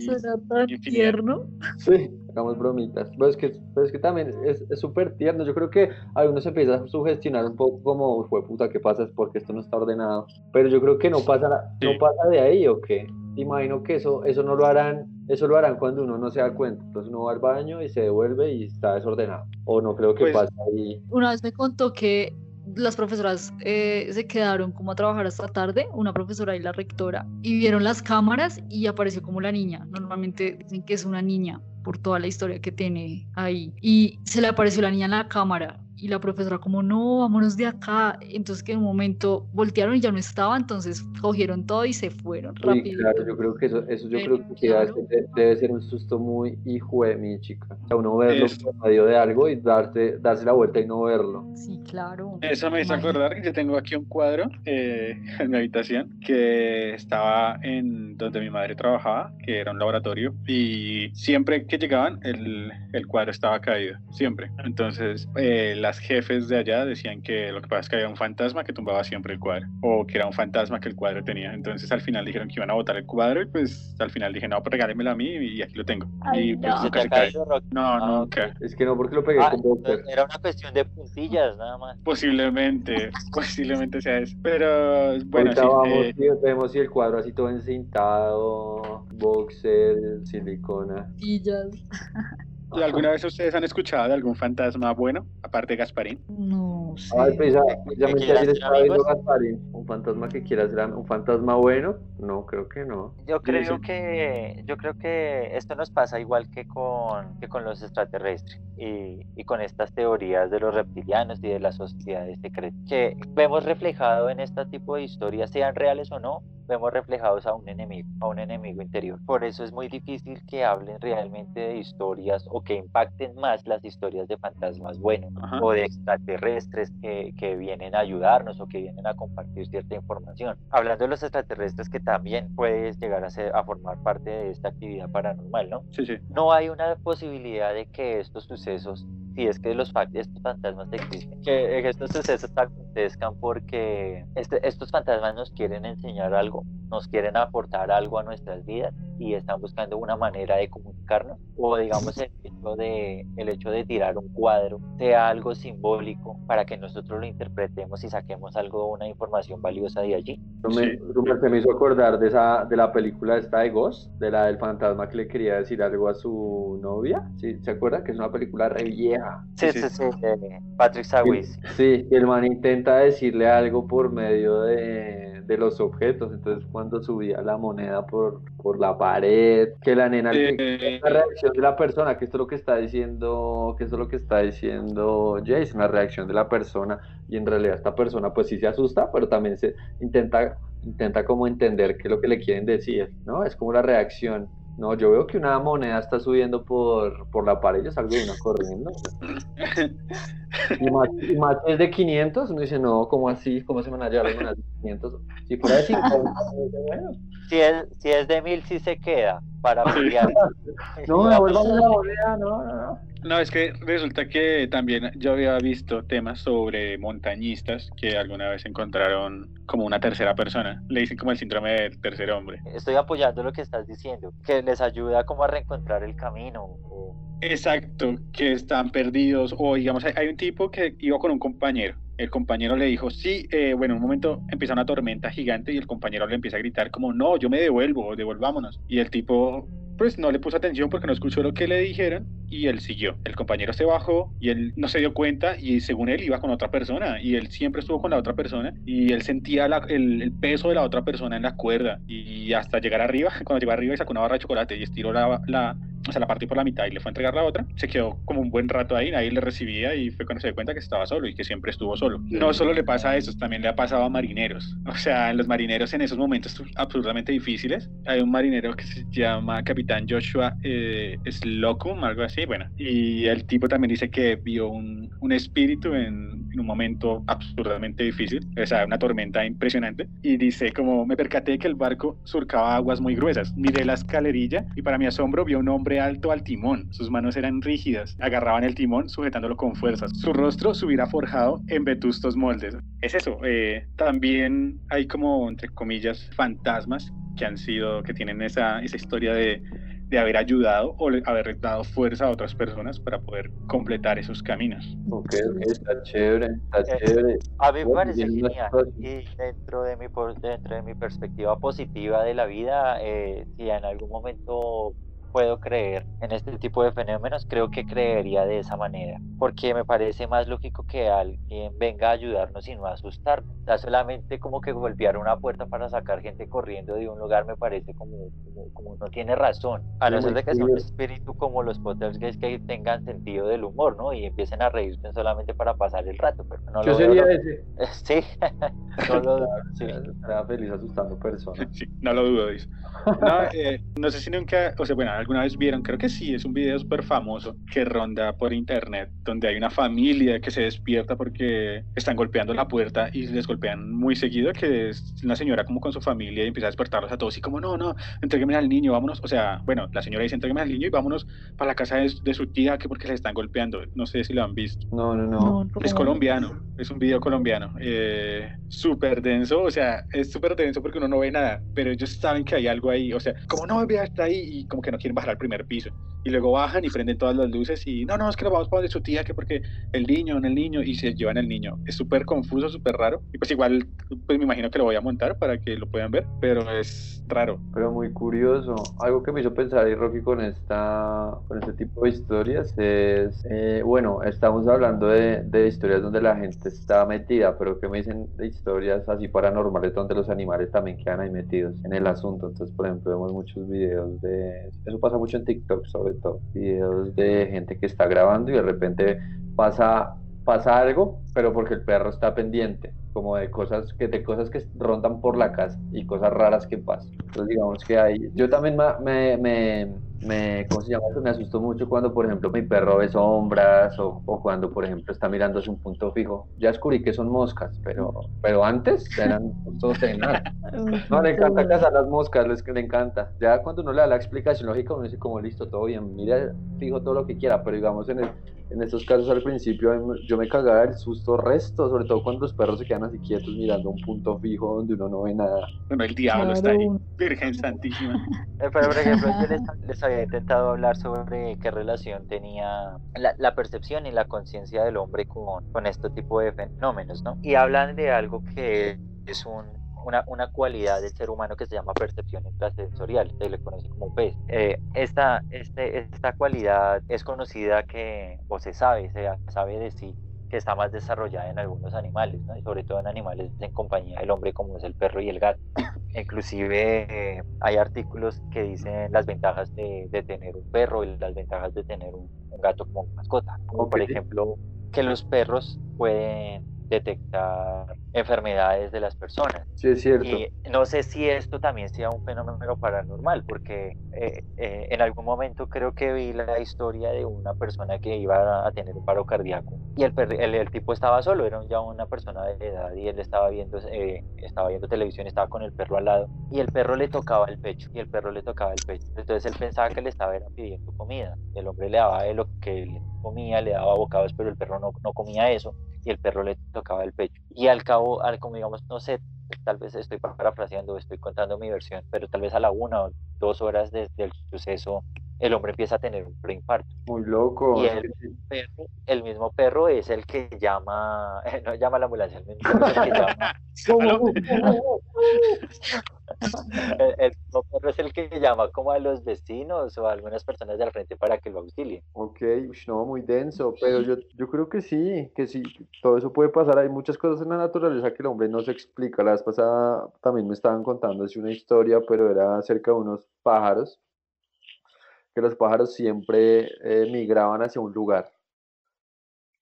tan infinidad. tierno. Sí, hagamos bromitas. Pero es que, pero es que también es es súper tierno. Yo creo que a uno se empieza a sugestionar un poco como, fue puta, ¿qué pasa? Es porque esto no está ordenado. Pero yo creo que no pasa, no Sí. pasa de ahí, ¿o qué? Imagino que eso, eso no lo harán, eso lo harán cuando uno no se da cuenta. Entonces uno va al baño y se devuelve y está desordenado. O no creo que Pues- pase ahí. Una vez me contó que las profesoras eh, se quedaron como a trabajar hasta tarde, una profesora y la rectora, y vieron las cámaras y apareció como la niña. Normalmente dicen que es una niña por toda la historia que tiene ahí. Y se le apareció la niña en la cámara y la profesora como, no, vámonos de acá. Entonces que en un momento voltearon y ya no estaba, entonces cogieron todo y se fueron rápido. claro, yo creo que eso, eso yo Eh, creo que debe, claro. ser- debe ser un susto muy hijo de mi chica. O sea, uno verlo por medio de algo y darse, darse la vuelta y no verlo. Sí, claro. Eso me hizo Imagínate. acordar que yo tengo aquí un cuadro eh, (laughs) en mi habitación que estaba en donde mi madre trabajaba, que era un laboratorio, y siempre que llegaban el, el cuadro estaba caído, siempre. Entonces eh, las jefes de allá decían que lo que pasa es que había un fantasma que tumbaba siempre el cuadro, o que era un fantasma que el cuadro tenía. Entonces al final dijeron que iban a botar el cuadro y pues al final dije, no, pues regálemelo a mí y aquí lo tengo. Ay, y pues no. ¿Se nunca se cae. No, Ah, nunca. Es que no, porque lo pegué Ah, con boxer. entonces era una cuestión de puntillas, nada más. Posiblemente, (laughs) posiblemente sea eso. Pero bueno, Ahorita sí, vamos eh, si el cuadro así todo encintado, boxer, silicona. Sillas. (laughs) ¿Y ¿Alguna vez ustedes han escuchado de algún fantasma bueno, aparte de Gasparín? No sé. Ay, pues, quieras ayer ser estaba viendo? Gasparín. Un fantasma que quiera ser un fantasma bueno. No, creo que no. Yo creo que yo creo que esto nos pasa igual que con que con los extraterrestres y, y con estas teorías de los reptilianos y de las sociedades secretas que vemos reflejado en este tipo de historias sean reales o no vemos reflejados a un enemigo a un enemigo interior por eso es muy difícil que hablen realmente de historias o que impacten más las historias de fantasmas buenos Ajá. o de extraterrestres que, que vienen a ayudarnos o que vienen a compartir cierta información. Hablando de los extraterrestres que también puedes llegar a, ser, a formar parte de esta actividad paranormal, ¿no? Sí, sí. No hay una posibilidad de que estos sucesos, si es que los estos fantasmas existen, que estos sucesos acontezcan porque este- estos fantasmas nos quieren enseñar algo, nos quieren aportar algo a nuestras vidas y están buscando una manera de comunicarnos o digamos el hecho de el hecho de tirar un cuadro sea algo simbólico para que nosotros lo interpretemos y saquemos algo una información valiosa de allí Sí. me- se me hizo acordar de esa de la película esta de Ghost, de la del fantasma que le quería decir algo a su novia. ¿Sí? ¿Se acuerdan? Que es una película re vieja. Sí Sí, sí sí. Patrick Swayze Sí, y el man intenta decirle algo por medio de, de los objetos. Entonces, cuando subía la moneda por, por la pared, que la nena Eh, la reacción de la persona, que esto es lo que está diciendo, que esto es lo que está diciendo Jason, la reacción de la persona, y en realidad esta persona pues sí se asusta, pero también se intenta, intenta como entender qué es lo que le quieren decir, ¿no? Es como la reacción. No, yo veo que una moneda está subiendo por, por la pared, yo salgo de una corriendo. (laughs) Y más, y más es de 500, uno dice, no, ¿cómo así? ¿Cómo se van a llevar las monedas de 500? Si fuera de (laughs) 50, uno dice, bueno, si es si es de mil sí se queda para pelear (laughs) no, devuélvame la moneda, no, no, no. No, es que resulta que también yo había visto temas sobre montañistas que alguna vez encontraron como una tercera persona. Le dicen como el síndrome del tercer hombre. estoy apoyando lo que estás diciendo que les ayuda como a reencontrar el camino o- Exacto, que están perdidos o digamos, hay, hay un tipo que iba con un compañero. El compañero le dijo, sí, eh, bueno, en un momento empieza una tormenta gigante y el compañero le empieza a gritar como, no, yo me devuelvo, devolvámonos. Y el tipo, pues no le puso atención porque no escuchó lo que le dijeron y él siguió. El compañero se bajó y él no se dio cuenta y según él iba con otra persona y él siempre estuvo con la otra persona y él sentía la- el, el peso de la otra persona en la cuerda y hasta llegar arriba, (laughs) cuando llegó arriba y sacó una barra de chocolate y estiró la, la, o sea, la partió por la mitad y le fue a entregar la otra, se quedó como un buen rato ahí, nadie le recibía y fue cuando se dio cuenta que estaba solo y que siempre estuvo solo. No solo le pasa a esos, también le ha pasado a marineros. O sea, los marineros en esos momentos absurdamente difíciles, hay un marinero que se llama Capitán Joshua eh, Slocum, algo así, bueno, y el tipo también dice que vio un, un espíritu en, en un momento absurdamente difícil, o sea, una tormenta impresionante, y dice como me percaté que el barco surcaba aguas muy gruesas, miré la escalerilla y para mi asombro vi a un hombre alto al timón, sus manos eran rígidas, agarraban el timón sujetándolo con fuerzas, su rostro se hubiera forjado en vetustos moldes. Es eso, eh, también hay como, entre comillas, fantasmas que han sido, que tienen esa, esa historia de, de haber ayudado o le- haber dado fuerza a otras personas para poder completar esos caminos. Ok, ok, está chévere, está Eh, chévere. A mí me parece genial y dentro de mi por- dentro de mi perspectiva positiva de la vida, eh, si en algún momento puedo creer en este tipo de fenómenos, creo que creería de esa manera, porque me parece más lógico que alguien venga a ayudarnos y no a asustarnos. O solamente como que golpear una puerta para sacar gente corriendo de un lugar me parece como, como, no tiene razón, a no ser de que sea un espíritu como los Potters que es que tengan sentido del humor, ¿no? Y empiecen a reírse solamente para pasar el rato, pero no Yo lo sería veo, ese. (laughs) Sí, (laughs) no lo sí. Estaría feliz asustando personas. (laughs) Sí, no lo dudo, dice. No, eh, no sé si nunca, o sea, bueno, alguna vez vieron, creo que sí, es un video súper famoso que ronda por internet, donde hay una familia que se despierta porque están golpeando la puerta y les golpean muy seguido, que es una señora como con su familia y empieza a despertarlos a todos y como, no, no, entrégueme al niño, vámonos, o sea, bueno, la señora dice, entrégueme al niño y vámonos para la casa de, de su tía, que porque le están golpeando, no sé si lo han visto. No, no, no. Es colombiano, es un video colombiano, eh, súper denso, o sea, es súper denso porque uno no ve nada, pero ellos saben que hay algo ahí, o sea, como no ve hasta ahí y como que no bajar al primer piso. Y luego bajan y prenden todas las luces y no, no, es que nos vamos para donde su tía, que porque el niño, en el niño, y se llevan el niño. Es súper confuso, súper raro. Y pues igual, pues me imagino que lo voy a montar para que lo puedan ver, pero es raro. Pero muy curioso. Algo que me hizo pensar y Rocky con esta con este tipo de historias es, eh, bueno, estamos hablando de, de, historias donde la gente está metida, pero que me dicen de historias así paranormales donde los animales también quedan ahí metidos en el asunto. Entonces, por ejemplo, vemos muchos videos de, eso pasa mucho en TikTok sobre videos de gente que está grabando y de repente pasa pasa algo, pero porque el perro está pendiente, como de cosas que de cosas que rondan por la casa y cosas raras que pasan. Entonces digamos que hay, yo también me, me, ¿cómo se llama? Me asustó mucho cuando, por ejemplo, mi perro ve sombras o, o cuando, por ejemplo, está mirando hacia un punto fijo. Ya descubrí que son moscas, pero, pero antes eran todos de nada. (laughs) No, le encanta cazar las moscas, les, le encanta. Ya cuando uno le da la explicación lógica, uno dice como listo, todo bien, mira, fijo todo lo que quiera, pero digamos en el en estos casos al principio yo me cagaba el susto resto, sobre todo cuando los perros se quedan así quietos mirando un punto fijo donde uno no ve nada. Bueno, el diablo está ahí, Virgen Santísima. (laughs) Eh, pero por ejemplo, yo les, les, había intentado hablar sobre qué relación tenía la, la percepción y la conciencia del hombre con, con este tipo de fenómenos, ¿no? Y hablan de algo que es un una, una, cualidad del ser humano que se llama percepción intrasensorial, se le conoce como PES. Eh, esta, este, esta cualidad es conocida que, o se sabe, se sabe de sí, que está más desarrollada en algunos animales, ¿no? y sobre todo en animales en compañía del hombre como es el perro y el gato. (coughs) Inclusive eh, hay artículos que dicen las ventajas de, de, tener un perro y las ventajas de tener un, un gato como mascota, como okay. por ejemplo que los perros pueden detectar enfermedades de las personas. Sí, es cierto. Y no sé si esto también sea un fenómeno paranormal, porque eh, eh, en algún momento creo que vi la historia de una persona que iba a tener un paro cardíaco y el, el, el tipo estaba solo, era ya una persona de edad y él estaba viendo, eh, estaba viendo televisión, estaba con el perro al lado y el perro le tocaba el pecho y el perro le tocaba el pecho. Entonces él pensaba que le estaba pidiendo comida. El hombre le daba de lo que él comía, le daba bocados, pero el perro no, no comía eso y el perro le tocaba el pecho. Y al cabo, al, como digamos, no sé, tal vez estoy parafraseando, estoy contando mi versión, pero tal vez a la una o dos horas desde el suceso, el hombre empieza a tener un preinfarto. Muy loco. Y el, perro, el mismo perro es el que llama, (laughs) no llama a la ambulancia, el mismo perro es el que llama. (laughs) (laughs) el, el es el que llama como a los vecinos o a algunas personas del frente para que lo auxilien. Ok, no, muy denso, pero yo, yo creo que sí, que sí, todo eso puede pasar. Hay muchas cosas en la naturaleza que el hombre no se explica. La vez pasada también me estaban contando así una historia, pero era acerca de unos pájaros, que los pájaros siempre eh, migraban hacia un lugar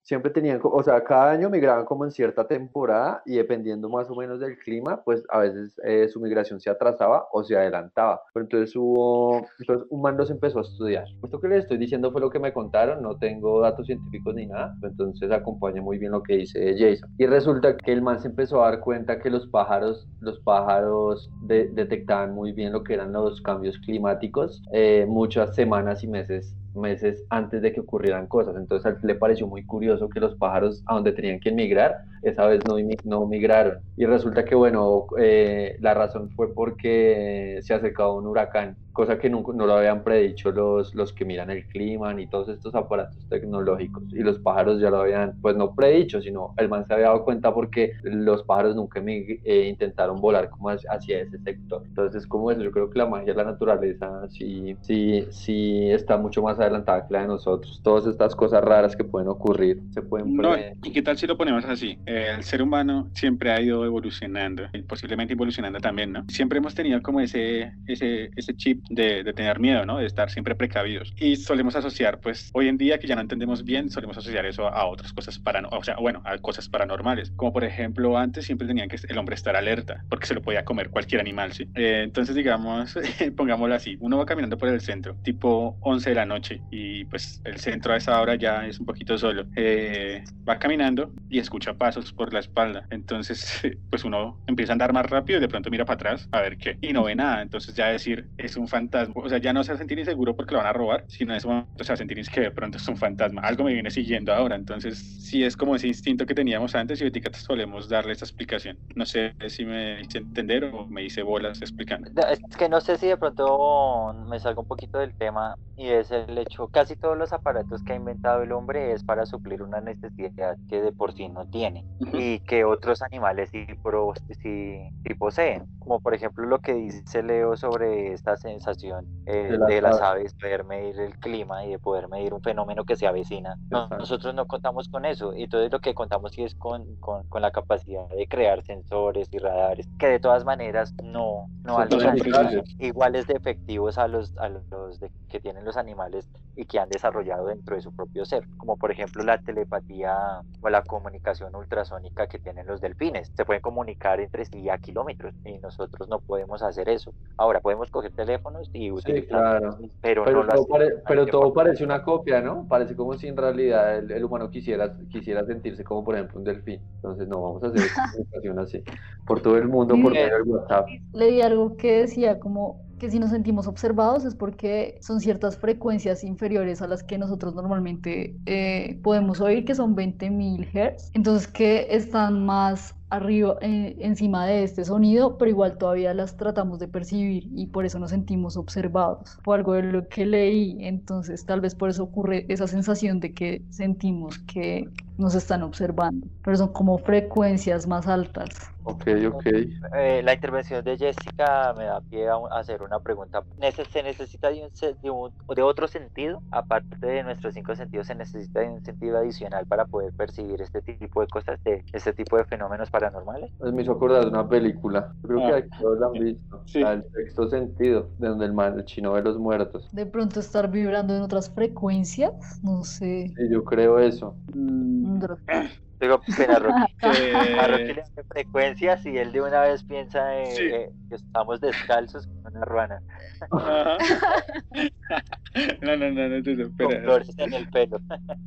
siempre tenían, o sea, cada año migraban como en cierta temporada y dependiendo más o menos del clima, pues a veces eh, su migración se atrasaba o se adelantaba. Pero entonces hubo, entonces un man los empezó a estudiar. Esto que les estoy diciendo fue lo que me contaron, no tengo datos científicos ni nada, entonces acompaña muy bien lo que dice Jason. Y resulta que el man se empezó a dar cuenta que los pájaros, los pájaros de, detectaban muy bien lo que eran los cambios climáticos eh, muchas semanas y meses meses antes de que ocurrieran cosas. Entonces le pareció muy curioso que los pájaros a donde tenían que emigrar, esa vez no, no migraron. Y resulta que, bueno, eh, la razón fue porque se acercaba un huracán cosa que nunca, no lo habían predicho los, los que miran el clima ni todos estos aparatos tecnológicos. Y los pájaros ya lo habían, pues no predicho, sino el man se había dado cuenta porque los pájaros nunca me, eh, intentaron volar como hacia ese sector. Entonces, como eso, yo creo que la magia de la naturaleza sí, sí, sí está mucho más adelantada que la de nosotros. Todas estas cosas raras que pueden ocurrir se pueden... No, ¿y qué tal si lo ponemos así? El ser humano siempre ha ido evolucionando, y posiblemente evolucionando también, ¿no? Siempre hemos tenido como ese, ese, ese chip de, de, tener miedo, ¿no? De estar siempre precavidos. Y solemos asociar, pues, hoy en día que ya no entendemos bien, solemos asociar eso a otras cosas paranormales, o sea, bueno, a cosas paranormales. Como por ejemplo, antes siempre tenían que el hombre estar alerta, porque se lo podía comer cualquier animal, ¿sí? Eh, entonces, digamos, (laughs) pongámoslo así, uno va caminando por el centro, tipo 11 de la noche, y pues el centro a esa hora ya es un poquito solo. Eh, va caminando y escucha pasos por la espalda. Entonces, (laughs) pues uno empieza a andar más rápido y de pronto mira para atrás a ver qué, y no ve nada. Entonces ya decir, es un fantasma. O sea, ya no se va a sentir inseguro porque lo van a robar, sino en ese momento se va a sentir que de pronto es un fantasma. Algo me viene siguiendo ahora. Entonces, sí es como ese instinto que teníamos antes y ahorita solemos darle esa explicación. No sé si me hice entender o me hice bolas explicando. Es que no sé si de pronto me salgo un poquito del tema y es el hecho, casi todos los aparatos que ha inventado el hombre es para suplir una necesidad que de por sí no tiene y que otros animales sí, sí, poseen, como por ejemplo lo que dice Leo sobre esta sensación eh, de, las, aves, poder medir el clima y de poder medir un fenómeno que se avecina. nosotros no contamos con eso y todo lo que contamos sí es con, con, con, la capacidad de crear sensores y radares que de todas maneras no, no iguales de efectivos a los, a los de, que tienen los animales y que han desarrollado dentro de su propio ser, como por ejemplo la telepatía o la comunicación ultrasónica que tienen los delfines. Se pueden comunicar entre sí a kilómetros y nosotros no podemos hacer eso. Ahora podemos coger teléfonos y utilizarlos, pero, pero, todo, pero todo parece una copia, ¿no? Parece como si en realidad el, humano quisiera, quisiera sentirse como por ejemplo un delfín. Entonces no, vamos a hacer (laughs) comunicación así por todo el mundo, por medio del WhatsApp. Leí algo que decía como que si nos sentimos observados es porque son ciertas frecuencias inferiores a las que nosotros normalmente eh, podemos oír, que son 20.000 Hz, entonces que están más arriba, eh, encima de este sonido, pero igual todavía las tratamos de percibir y por eso nos sentimos observados. Fue algo de lo que leí, entonces tal vez por eso ocurre esa sensación de que sentimos que nos están observando, pero son como frecuencias más altas. Ok, ok. Eh, la intervención de Jessica me da pie a, hacer una pregunta. ¿Se necesita de, un, de, otro sentido? Aparte de nuestros cinco sentidos, ¿se necesita de un sentido adicional para poder percibir este tipo de cosas, de este tipo de fenómenos paranormales? Pues me hizo acordar de una película. creo que ah, aquí todos la han visto. El sexto sentido, de donde el, man, el chino ve los muertos. De pronto estar vibrando en otras frecuencias, no sé. Sí, yo creo eso. Mm. (clears throat) Digo, pena Rocky. (laughs) A Rocky le hace frecuencias y él de una vez piensa que estamos descalzos con una ruana. (laughs) no, no, no, no es eso. Espera. Con en el pelo.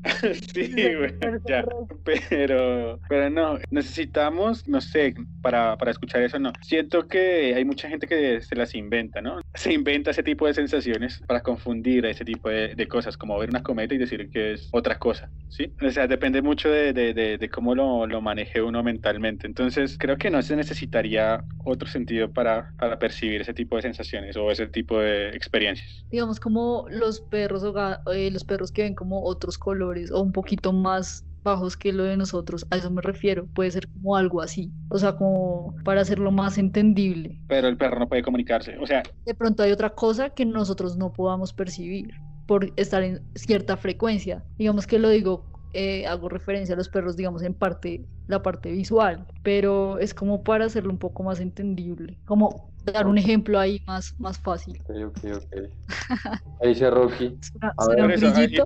(laughs) sí, güey, ya. Pero, pero no, necesitamos, no sé, para, para escuchar eso, no. Siento que hay mucha gente que se las inventa, ¿no? Se inventa ese tipo de sensaciones para confundir ese tipo de, de cosas, como ver una cometa y decir que es otra cosa, ¿sí? O sea, depende mucho de, de, de, cómo lo, lo maneje uno mentalmente. Entonces, creo que no se necesitaría otro sentido para, para percibir ese tipo de sensaciones o ese tipo de experiencias. Digamos, como los perros o eh, los perros que ven como otros colores o un poquito más bajos que lo de nosotros, a eso me refiero, puede ser como algo así, o sea, como para hacerlo más entendible. Pero el perro no puede comunicarse, o sea... De pronto hay otra cosa que nosotros no podamos percibir por estar en cierta frecuencia. Digamos que lo digo, eh, hago referencia a los perros, digamos, en parte, la parte visual, pero es como para hacerlo un poco más entendible, como dar un ejemplo ahí más, más fácil. Ok, ok, ok. (laughs) Ahí dice Rocky. a ver.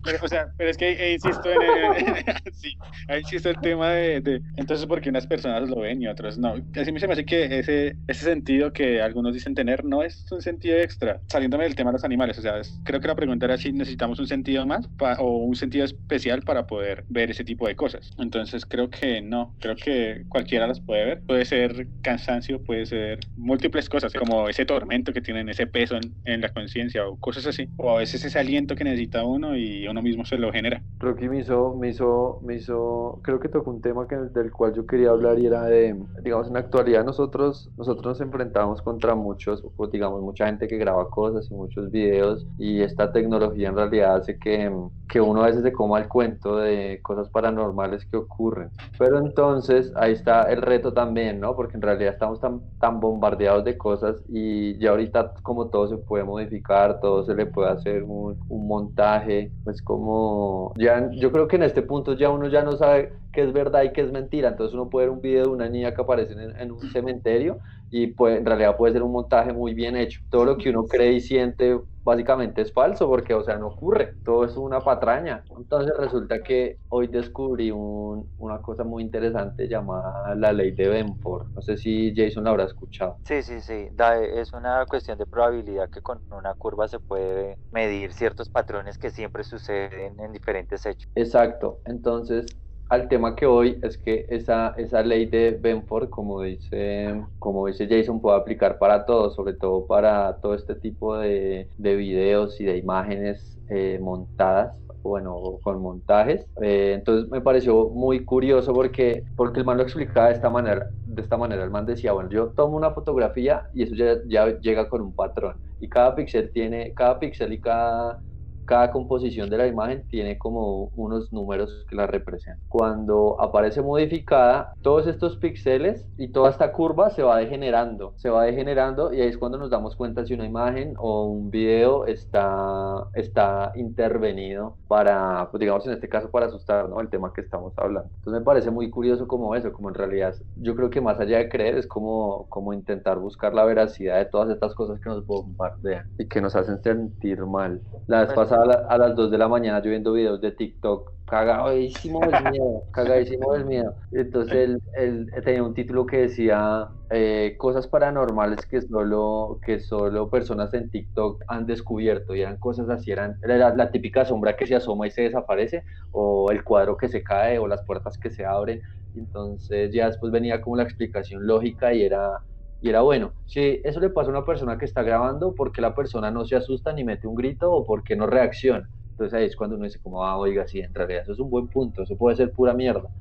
Pero, o sea, pero es que ahí, insisto en el, (laughs) sí, ahí insisto el tema de, de, entonces porque unas personas lo ven y otras no. Así me se me hace que ese, ese sentido que algunos dicen tener no es un sentido extra. Saliéndome del tema de los animales, o sea, creo que la pregunta era si necesitamos un sentido más o un sentido especial para poder ver ese tipo de cosas. Entonces creo que no, creo que cualquiera las puede ver. Puede ser cansancio, puede ser múltiples cosas sé, como ese tormento que tienen, ese peso en, en la conciencia o cosas así. O a veces ese aliento que necesita uno y uno mismo se lo genera. Rocky me hizo, me hizo, me hizo, creo que tocó un tema que, del cual yo quería hablar y era de, digamos, en la actualidad nosotros, nosotros nos enfrentamos contra muchos, o digamos, mucha gente que graba cosas y muchos videos y esta tecnología en realidad hace que, que uno a veces se coma el cuento de cosas paranormales que ocurren. Pero entonces ahí está el reto también, ¿no? Porque en realidad estamos tan, tan bombardeados de cosas y ya ahorita como todo se puede modificar, todo se le puede hacer un, un montaje, pues como ya yo creo que en este punto ya uno ya no sabe qué es verdad y qué es mentira, entonces uno puede ver un video de una niña que aparece en, en un cementerio y puede, en realidad puede ser un montaje muy bien hecho. Todo lo que uno cree y siente básicamente es falso porque, o sea, no ocurre, todo es una patraña. Entonces resulta que hoy descubrí un, una cosa muy interesante llamada la ley de Benford. No sé si Jason la habrá escuchado. Sí, sí, sí. Da- es una cuestión de probabilidad que con una curva se puede medir ciertos patrones que siempre suceden en diferentes hechos. Exacto. Entonces, al tema que hoy es que esa, esa ley de Benford, como dice, como dice Jason, puede aplicar para todo, sobre todo para todo este tipo de, de videos y de imágenes eh, montadas, bueno, con montajes. Eh, entonces me pareció muy curioso porque, porque el man lo explicaba de esta manera. De esta manera, el man decía, bueno, yo tomo una fotografía y eso ya, ya llega con un patrón. Y cada píxel tiene, cada píxel y cada cada composición de la imagen tiene como unos números que la representan. Cuando aparece modificada, todos estos píxeles y toda esta curva se va degenerando, se va degenerando y ahí es cuando nos damos cuenta si una imagen o un video está, está intervenido para, pues digamos en este caso para asustar, ¿no? El tema que estamos hablando. Entonces me parece muy curioso como eso, como en realidad yo creo que más allá de creer es como, como intentar buscar la veracidad de todas estas cosas que nos bombardean y que nos hacen sentir mal. La vez pasada a, la- a las 2 de la mañana yo viendo videos de TikTok, cagadísimo del (laughs) miedo, cagadísimo del miedo. Entonces él, él tenía un título que decía eh, cosas paranormales que solo, que solo personas en TikTok han descubierto y eran cosas así, eran era la, la típica sombra que se asoma y se desaparece o el cuadro que se cae o las puertas que se abren. Entonces ya después venía como la explicación lógica y era y era bueno, si eso le pasa a una persona que está grabando, ¿por qué la persona no se asusta ni mete un grito o por qué no reacciona? Entonces ahí es cuando uno dice como, ah, oiga, sí, en realidad eso es un buen punto, eso puede ser pura mierda.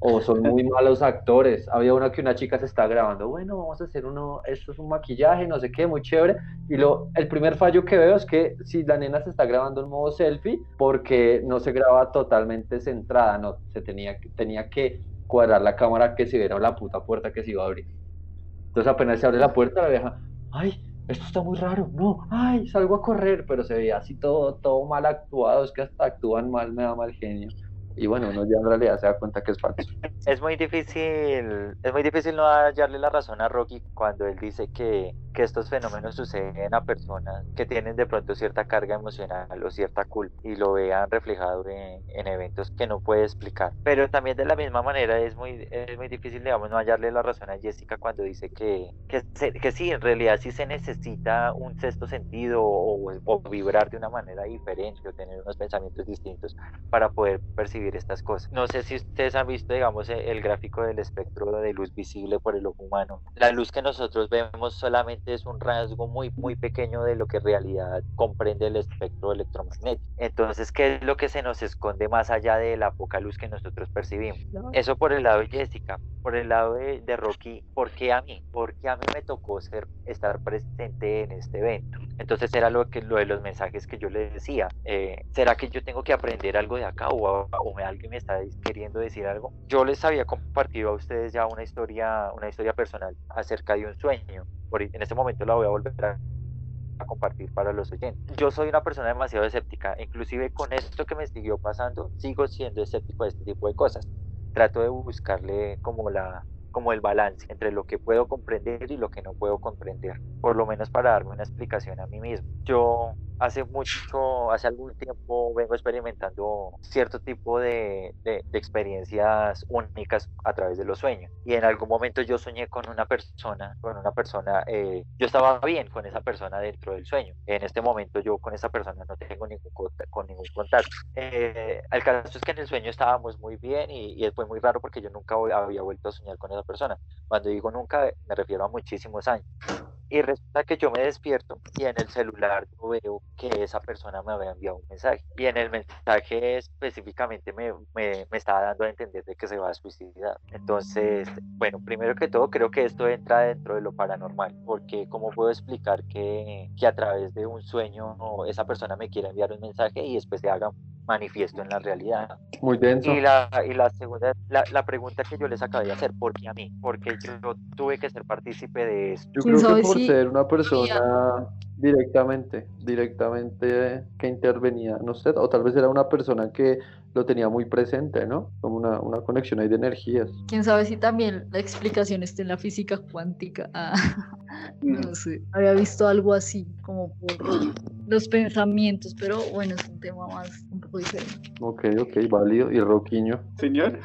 O son muy (laughs) malos actores. Había una que una chica se está grabando, bueno, vamos a hacer uno, esto es un maquillaje, no sé qué, muy chévere. Y lo, el primer fallo que veo es que si la nena se está grabando en modo selfie, porque no se graba totalmente centrada, no, se tenía, tenía que cuadrar la cámara que se viera la puta puerta que se iba a abrir. Entonces apenas se abre la puerta, la vieja, ay, esto está muy raro, no, ay, salgo a correr, pero se veía así todo, todo mal actuado, es que hasta actúan mal, me da mal genio. Y bueno, uno ya en realidad se da cuenta que es falso. (laughs) Es muy difícil, es muy difícil no hallarle la razón a Rocky cuando él dice que, que estos fenómenos suceden a personas que tienen de pronto cierta carga emocional o cierta culpa y lo vean reflejado en, en eventos que no puede explicar. Pero también de la misma manera es muy, es muy difícil, digamos, no hallarle la razón a Jessica cuando dice que, que, se- que sí, en realidad sí se necesita un sexto sentido o, o vibrar de una manera diferente o tener unos pensamientos distintos para poder percibir estas cosas. No sé si ustedes han visto, digamos, e- el gráfico del espectro de luz visible por el ojo humano. La luz que nosotros vemos solamente es un rasgo muy, muy pequeño de lo que en realidad comprende el espectro electromagnético. Entonces, ¿qué es lo que se nos esconde más allá de la poca luz que nosotros percibimos? Eso por el lado de Jessica, por el lado de, Rocky, ¿por qué a mí? Porque a mí me tocó ser, estar presente en este evento. Entonces era lo, que, lo de los mensajes que yo le decía. eh, ¿Será que yo tengo que aprender algo de acá o, o me- alguien me está queriendo decir algo? Yo les había compartido a ustedes ya una historia, una historia personal acerca de un sueño. Por, en este momento la voy a volver a a compartir para los oyentes. Yo soy una persona demasiado escéptica, inclusive con esto que me siguió pasando, sigo siendo escéptico de este tipo de cosas. Trato de buscarle como la como el balance entre lo que puedo comprender y lo que no puedo comprender, por lo menos para darme una explicación a mí mismo. Yo hace mucho, hace algún tiempo vengo experimentando cierto tipo de, de, de experiencias únicas a través de los sueños y en algún momento yo soñé con una persona, con una persona, eh, yo estaba bien con esa persona dentro del sueño. En este momento yo con esa persona no tengo ningún, con ningún contacto. Eh, el caso es que en el sueño estábamos muy bien y, y fue muy raro porque yo nunca había vuelto a soñar con esa persona. Cuando digo nunca, me refiero a muchísimos años. Y resulta que yo me despierto y en el celular yo veo que esa persona me había enviado un mensaje. Y en el mensaje específicamente me, me, me estaba dando a entender de que se va a suicidar. Entonces, bueno, primero que todo creo que esto entra dentro de lo paranormal, porque ¿cómo puedo explicar que, que a través de un sueño esa persona me quiera enviar un mensaje y después se haga manifiesto en la realidad. Muy denso. Y la, y la segunda, la, la pregunta que yo les acabé de hacer, ¿por qué a mí? Porque yo tuve que ser partícipe de esto. Yo ¿Quién creo que por ser una persona directamente, directamente que intervenía, no sé, o tal vez era una persona que lo tenía muy presente, ¿no? Como una, una conexión ahí de energías. Quién sabe si también la explicación está en la física cuántica. (laughs) Ah, no sé. Había visto algo así, como por los pensamientos, pero bueno, es un tema más un poco diferente. Ok, ok, válido. Y Roquiño. Señor,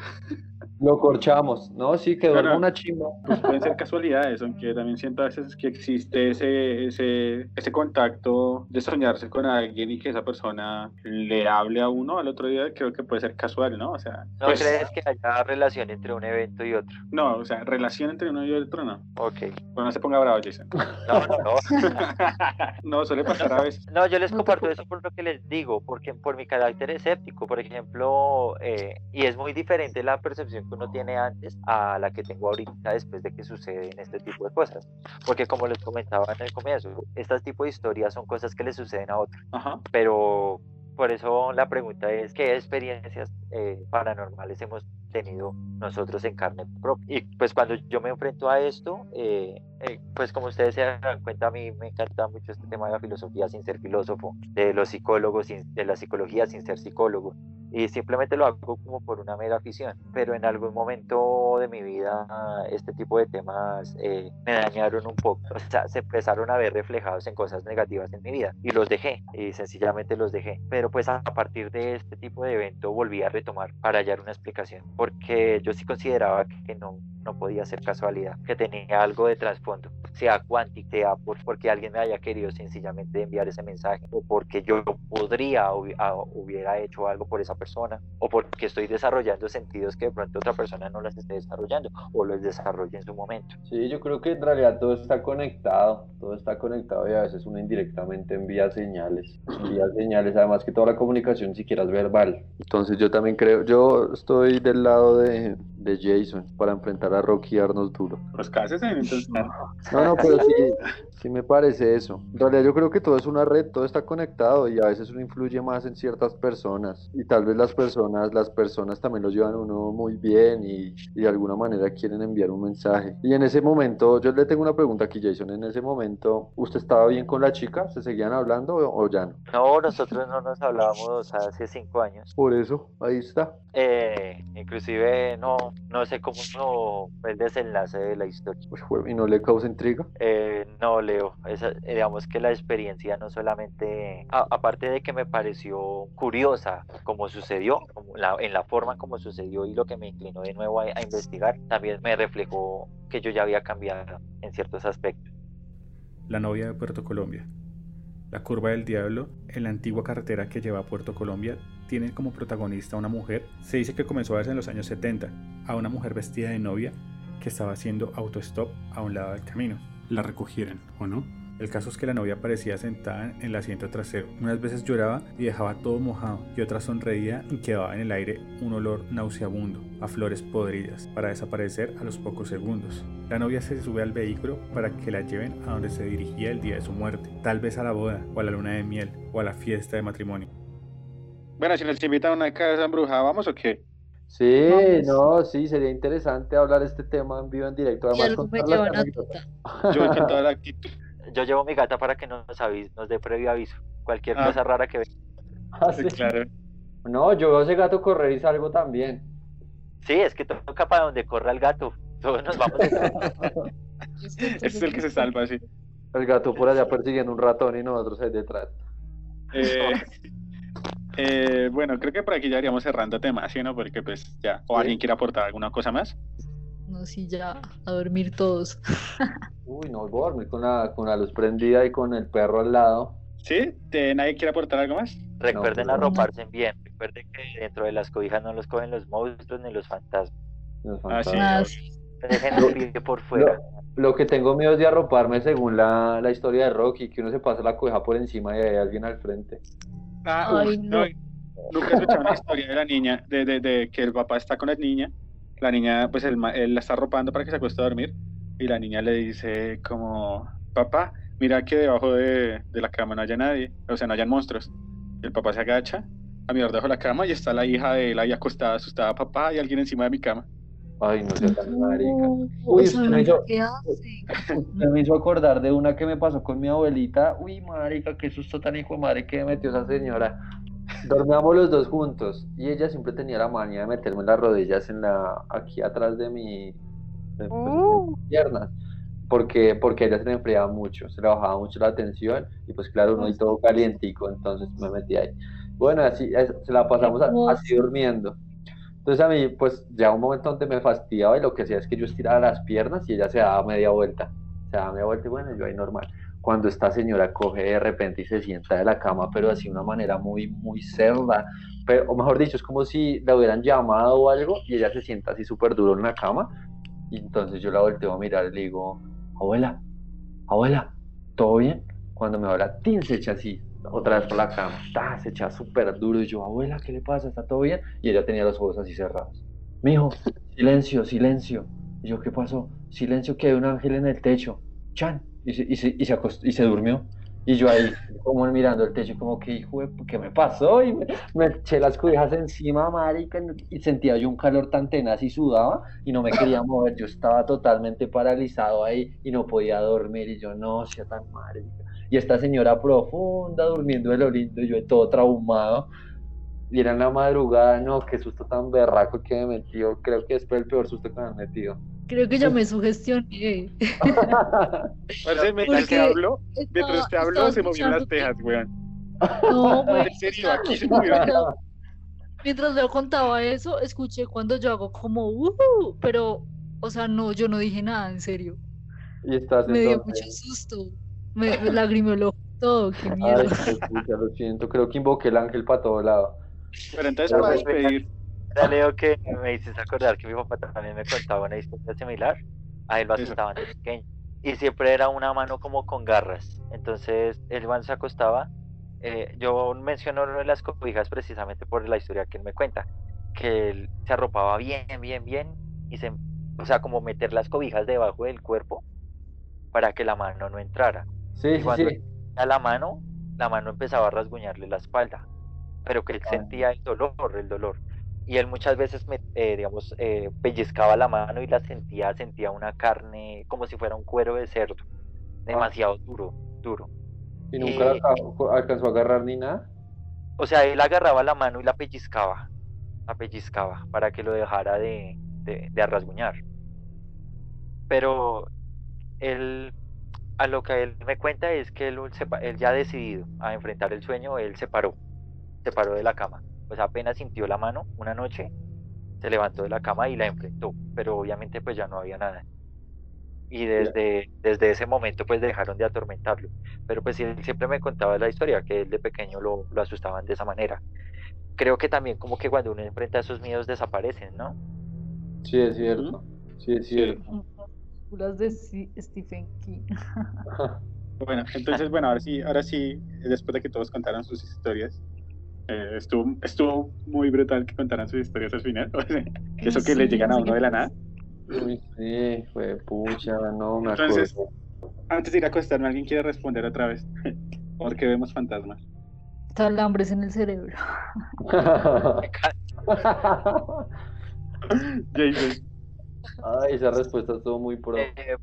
Lo corchamos, ¿no? Sí, que duerma Claro. una chimba. pues pueden ser casualidades, aunque también siento a veces que existe ese, ese, ese contacto de soñarse con alguien y que esa persona le hable a uno al otro día, creo que puede ser casual, ¿no? O sea, ¿No pues, crees que haya relación entre un evento y otro? no, o sea, relación entre uno y otro, no. Ok. Bueno, no se ponga bravo, Jason. No, no, no. (laughs) no, suele pasar a veces. No, yo les comparto eso por lo que les digo, porque por mi carácter escéptico, por ejemplo, eh, y es muy diferente la percepción que uno tiene antes a la que tengo ahorita después de que suceden este tipo de cosas. Porque como les comentaba en el comienzo, este tipo de historias son cosas que le suceden a otros, Ajá. pero por eso la pregunta es, ¿qué experiencias eh, paranormales hemos tenido nosotros en carne propia? Y pues cuando yo me enfrento a esto, eh, eh, pues como ustedes se dan cuenta, a mí me encanta mucho este tema de la filosofía sin ser filósofo, de los psicólogos, sin- de la psicología sin ser psicólogo. Y simplemente lo hago como por una mera afición. Pero en algún momento de mi vida este tipo de temas eh, me dañaron un poco. O sea, se empezaron a ver reflejados en cosas negativas en mi vida. Y los dejé. Y sencillamente los dejé. Pero pues a partir de este tipo de evento volví a retomar para hallar una explicación. Porque yo sí consideraba que no, no podía ser casualidad. Que tenía algo de trasfondo. Sea cuántico, sea por, porque alguien me haya querido sencillamente enviar ese mensaje. O porque yo podría a- hubiera hecho algo por esa persona. O porque estoy desarrollando sentidos que de pronto otra persona no las esté desarrollando. O los desarrolle en su momento. Sí, yo creo que en realidad todo está conectado, todo está conectado y a veces uno indirectamente envía señales, envía señales, además que toda la comunicación ni siquiera es verbal. Entonces yo también creo, yo estoy del lado de, de Jason para enfrentar a Rocky y darnos duro. Pues cásense, entonces. (laughs) No, no, pero sí, sí me parece eso. En realidad yo creo que todo es una red, todo está conectado y a veces uno influye más en ciertas personas y tal vez las personas, las personas también lo llevan uno muy bien y, y de alguna manera quieren enviar un mensaje. Y en ese momento, yo le tengo una pregunta aquí, Jason, en ese momento, ¿usted estaba bien con la chica? ¿Se seguían hablando o, o ya no? No, nosotros no nos hablábamos hace cinco años. Por eso, ahí está. Eh, inclusive no, no sé cómo no el desenlace de la historia. ¿Y no le causa intriga? Eh, no, Leo, eh, digamos que la experiencia no solamente, a- aparte de que me pareció curiosa como sucedió, como la- en la forma como sucedió y lo que me inclinó de nuevo a, a investigar, también me reflejó que yo ya había cambiado en ciertos aspectos. La novia de Puerto Colombia. La curva del diablo, en la antigua carretera que lleva a Puerto Colombia, tiene como protagonista a una mujer. Se dice que comenzó a verse en los años 70, a una mujer vestida de novia que estaba haciendo autostop a un lado del camino. La recogieron, ¿o no? El caso es que la novia parecía sentada en el asiento trasero. Unas veces lloraba y dejaba todo mojado, y otras sonreía y quedaba en el aire un olor nauseabundo, a flores podridas, para desaparecer a los pocos segundos. La novia se sube al vehículo para que la lleven a donde se dirigía el día de su muerte, tal vez a la boda, o a la luna de miel, o a la fiesta de matrimonio. Bueno, si nos invitan a una casa embrujada, ¿vamos o qué? Sí, Vamos. no, sí, sería interesante hablar este tema en vivo, en directo. Además. Yo con toda la (laughs) actitud. Yo llevo mi gata para que nos avise, nos dé previo aviso. Cualquier Ah. cosa rara que vea. Ah, Sí, sí. claro. No, yo veo ese gato correr y salgo también. Sí, es que toca para donde corra el gato. Todos nos vamos. (laughs) Ese (laughs) es el que se salva, sí. El gato por allá persiguiendo un ratón y nosotros ahí detrás. Eh, eh, bueno, creo que por aquí ya iríamos cerrando temas, ¿sí, no? Porque pues ya, o Sí. alguien quiere aportar alguna cosa más. No, sí, ya a dormir todos. (laughs) Uy, no, voy a dormir con la, con la luz prendida y con el perro al lado. ¿Sí? ¿Te- ¿Nadie quiere aportar algo más? Recuerden pero- arroparse bien. Recuerden que dentro de las cobijas no los cogen los monstruos ni los fantasmas. Los Ah, fantasmas. Ah, sí. Dejen Lo- el pie por fuera. Lo que tengo miedo es de arroparme según la, la historia de Rocky, que uno se pasa la coja por encima y hay alguien al frente. Ah, Ay, uf, no. Nunca he escuchado una historia de la niña, de, de, de que el papá está con la niña, la niña, pues él, él la está arropando para que se acueste a dormir, y la niña le dice como, papá, mira que debajo de, de la cama no haya nadie, o sea, no hayan monstruos. Y el papá se agacha a mirar debajo de la cama y está la hija de él ahí acostada, asustada, papá, hay alguien encima de mi cama. Ay, no sé tan marica. Uy, usted me hizo- ¿qué hace? Usted (laughs) me hizo acordar de una que me pasó con mi abuelita. Uy, marica, qué susto tan hijo de madre que me metió esa señora. Dormíamos los dos juntos y ella siempre tenía la manía de meterme las rodillas en la, aquí atrás de mi, pues, de mis piernas. Porque, porque ella se le enfriaba mucho, se le bajaba mucho la tensión y pues claro, uno y todo calientico, entonces me metí ahí. Bueno, así es- se la pasamos así durmiendo. Entonces a mí, pues ya un momento donde me fastidiaba y lo que hacía es que yo estiraba las piernas y ella se daba media vuelta. Se daba media vuelta y bueno, yo ahí normal. Cuando esta señora coge de repente y se sienta de la cama, pero así de una manera muy, muy cerda, pero, o mejor dicho, es como si la hubieran llamado o algo y ella se sienta así súper duro en la cama. Y entonces yo la volteo a mirar y le digo, abuela, abuela, ¿todo bien? Cuando me habla, tin, se echa así, otra vez por la cama, se echa súper duro y yo, abuela, ¿qué le pasa? ¿Está todo bien? Y ella tenía los ojos así cerrados. Mijo, silencio, silencio. Y yo, ¿qué pasó? Silencio, que hay un ángel en el techo. Chan. Y se, durmió. Y yo ahí, como mirando el techo, como que, hijo ¿qué me pasó? Y me, me eché las cobijas encima, marica, y sentía yo un calor tan tenaz y sudaba y no me quería mover. Yo estaba totalmente paralizado ahí y no podía dormir. Y yo, no, sea tan marica. Y esta señora profunda, durmiendo de lo lindo, y yo todo traumado. Y era en la madrugada, no, qué susto tan berraco que me metió. Creo que fue el peor susto que me han metido. Creo que ya me sugestioné. (laughs) Parce, mientras Porque usted habló, mientras Estaba- usted habló, se movieron las tejas, weón. No, (laughs) güey. En serio, aquí se movieron. mientras- Mientras Leo contaba eso, escuché cuando yo hago como "Ujú", pero, o sea, no, yo no dije nada, en serio. y estás Me dio mucho susto. Me, me lagrimó el ojo todo, qué Ay, miedo. qué pucha, lo siento. Creo que invoqué el ángel para todo lado. Pero entonces, Pero para pues, despedir, Ya leo que me hiciste acordar que mi papá también me contaba una historia similar. A él lo asustaban de pequeño. Y siempre era una mano como con garras. Entonces, él cuando se acostaba, eh, yo menciono lo de las cobijas precisamente por la historia que él me cuenta. Que él se arropaba bien, bien, bien. Y se, o sea, como meter las cobijas debajo del cuerpo para que la mano no entrara. Sí, Y cuando sí. a la mano, la mano empezaba a rasguñarle la espalda, pero que él Ah. sentía el dolor, el dolor. Y él muchas veces, me, eh, digamos, eh, pellizcaba la mano y la sentía, sentía una carne como si fuera un cuero de cerdo, demasiado duro, duro. Y nunca alcanzó a agarrar ni nada. O sea, él agarraba la mano y la pellizcaba, la pellizcaba para que lo dejara de, de, de rasguñar. Pero él, a lo que él me cuenta es que él, se pa- él ya decidido a enfrentar el sueño, él se paró, se paró de la cama. Pues apenas sintió la mano una noche, se levantó de la cama y la enfrentó, pero obviamente pues ya no había nada. Y desde, desde ese momento pues dejaron de atormentarlo. Pero pues él siempre me contaba la historia, que él de pequeño lo, lo asustaban de esa manera. Creo que también como que cuando uno enfrenta esos miedos desaparecen, ¿no? Sí, es cierto. Sí, es cierto. Películas de Stephen King. (laughs) Bueno, entonces, bueno, ahora sí, ahora sí, después de que todos contaran sus historias, eh, estuvo, estuvo muy brutal que contaran sus historias al final. (laughs) Eso que le Sí, llegan a uno de la nada. Uy, sí, fue pucha, no me Entonces- acuerdo. Antes de ir a acostarme, ¿alguien quiere responder otra vez? (laughs) Porque vemos fantasmas. Calambres en el cerebro. Jason, Ay, esa respuesta estuvo muy pro. Eh,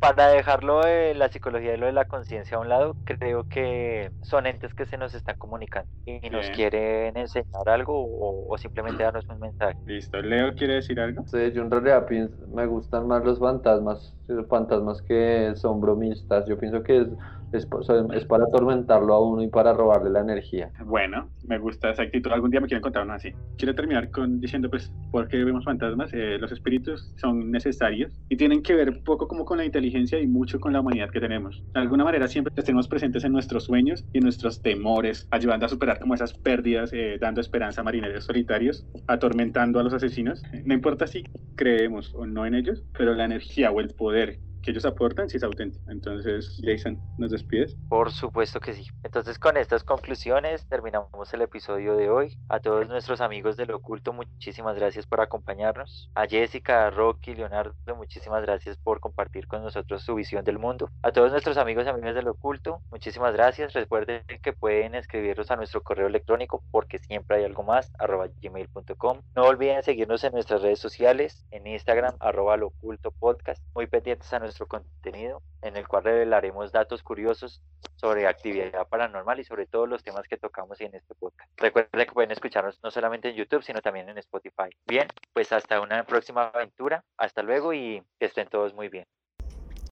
para dejarlo de la psicología y lo de la conciencia a un lado, creo que son entes que se nos están comunicando y nos Bien. quieren enseñar algo o, o simplemente darnos un mensaje. listo. Leo quiere decir algo. Sí, yo en realidad pienso, me gustan más los fantasmas, los fantasmas que son bromistas. Yo pienso que es, es, es para atormentarlo a uno y para robarle la energía. Bueno, me gusta esa actitud. Algún día me quieren contar una así. Quiero terminar con diciendo, pues, ¿por qué vemos fantasmas? Eh, los espíritus son necesarios y tienen que ver poco como con la inteligencia y mucho con la humanidad que tenemos. De alguna manera siempre los tenemos presentes en nuestros sueños y en nuestros temores, ayudando a superar como esas pérdidas, eh, dando esperanza a marineros solitarios, atormentando a los asesinos. No importa si creemos o no en ellos, pero la energía o el poder que ellos aportan sí es auténtico. Entonces, Jason, ¿nos despides? Por supuesto que sí. Entonces, con estas conclusiones terminamos el episodio de hoy. A todos nuestros amigos del oculto, muchísimas gracias por acompañarnos. A Jessica, a Rocky, Leonardo, muchísimas gracias por compartir con nosotros su visión del mundo. A todos nuestros amigos y amigas del oculto, muchísimas gracias. Recuerden que pueden escribirnos a nuestro correo electrónico porque siempre hay algo más, arroba gmail.com. No olviden seguirnos en nuestras redes sociales, en Instagram, arroba lo oculto podcast. Muy pendientes a nuestro contenido, en el cual revelaremos datos curiosos sobre actividad paranormal y sobre todos los temas que tocamos en este podcast. Recuerden que pueden escucharnos no solamente en YouTube, sino también en Spotify. Bien, pues hasta una próxima aventura. Hasta luego y que estén todos muy bien.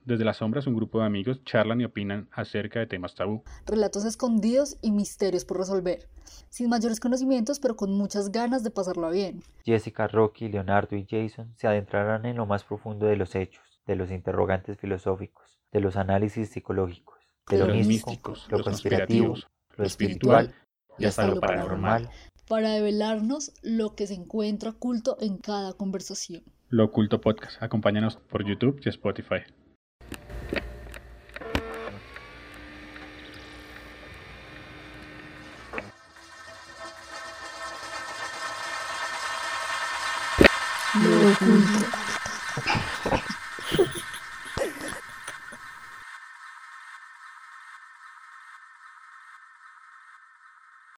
Desde las sombras, un grupo de amigos charlan y opinan acerca de temas tabú. Relatos escondidos y misterios por resolver. Sin mayores conocimientos, pero con muchas ganas de pasarlo bien. Jessica, Rocky, Leonardo y Jason se adentrarán en lo más profundo de los hechos, de los interrogantes filosóficos, de los análisis psicológicos, de, De lo los místico, místicos, lo los conspirativo, conspirativos, lo espiritual y hasta lo paranormal. Para develarnos lo que se encuentra oculto en cada conversación. Lo Oculto Podcast. Acompáñanos por YouTube y Spotify.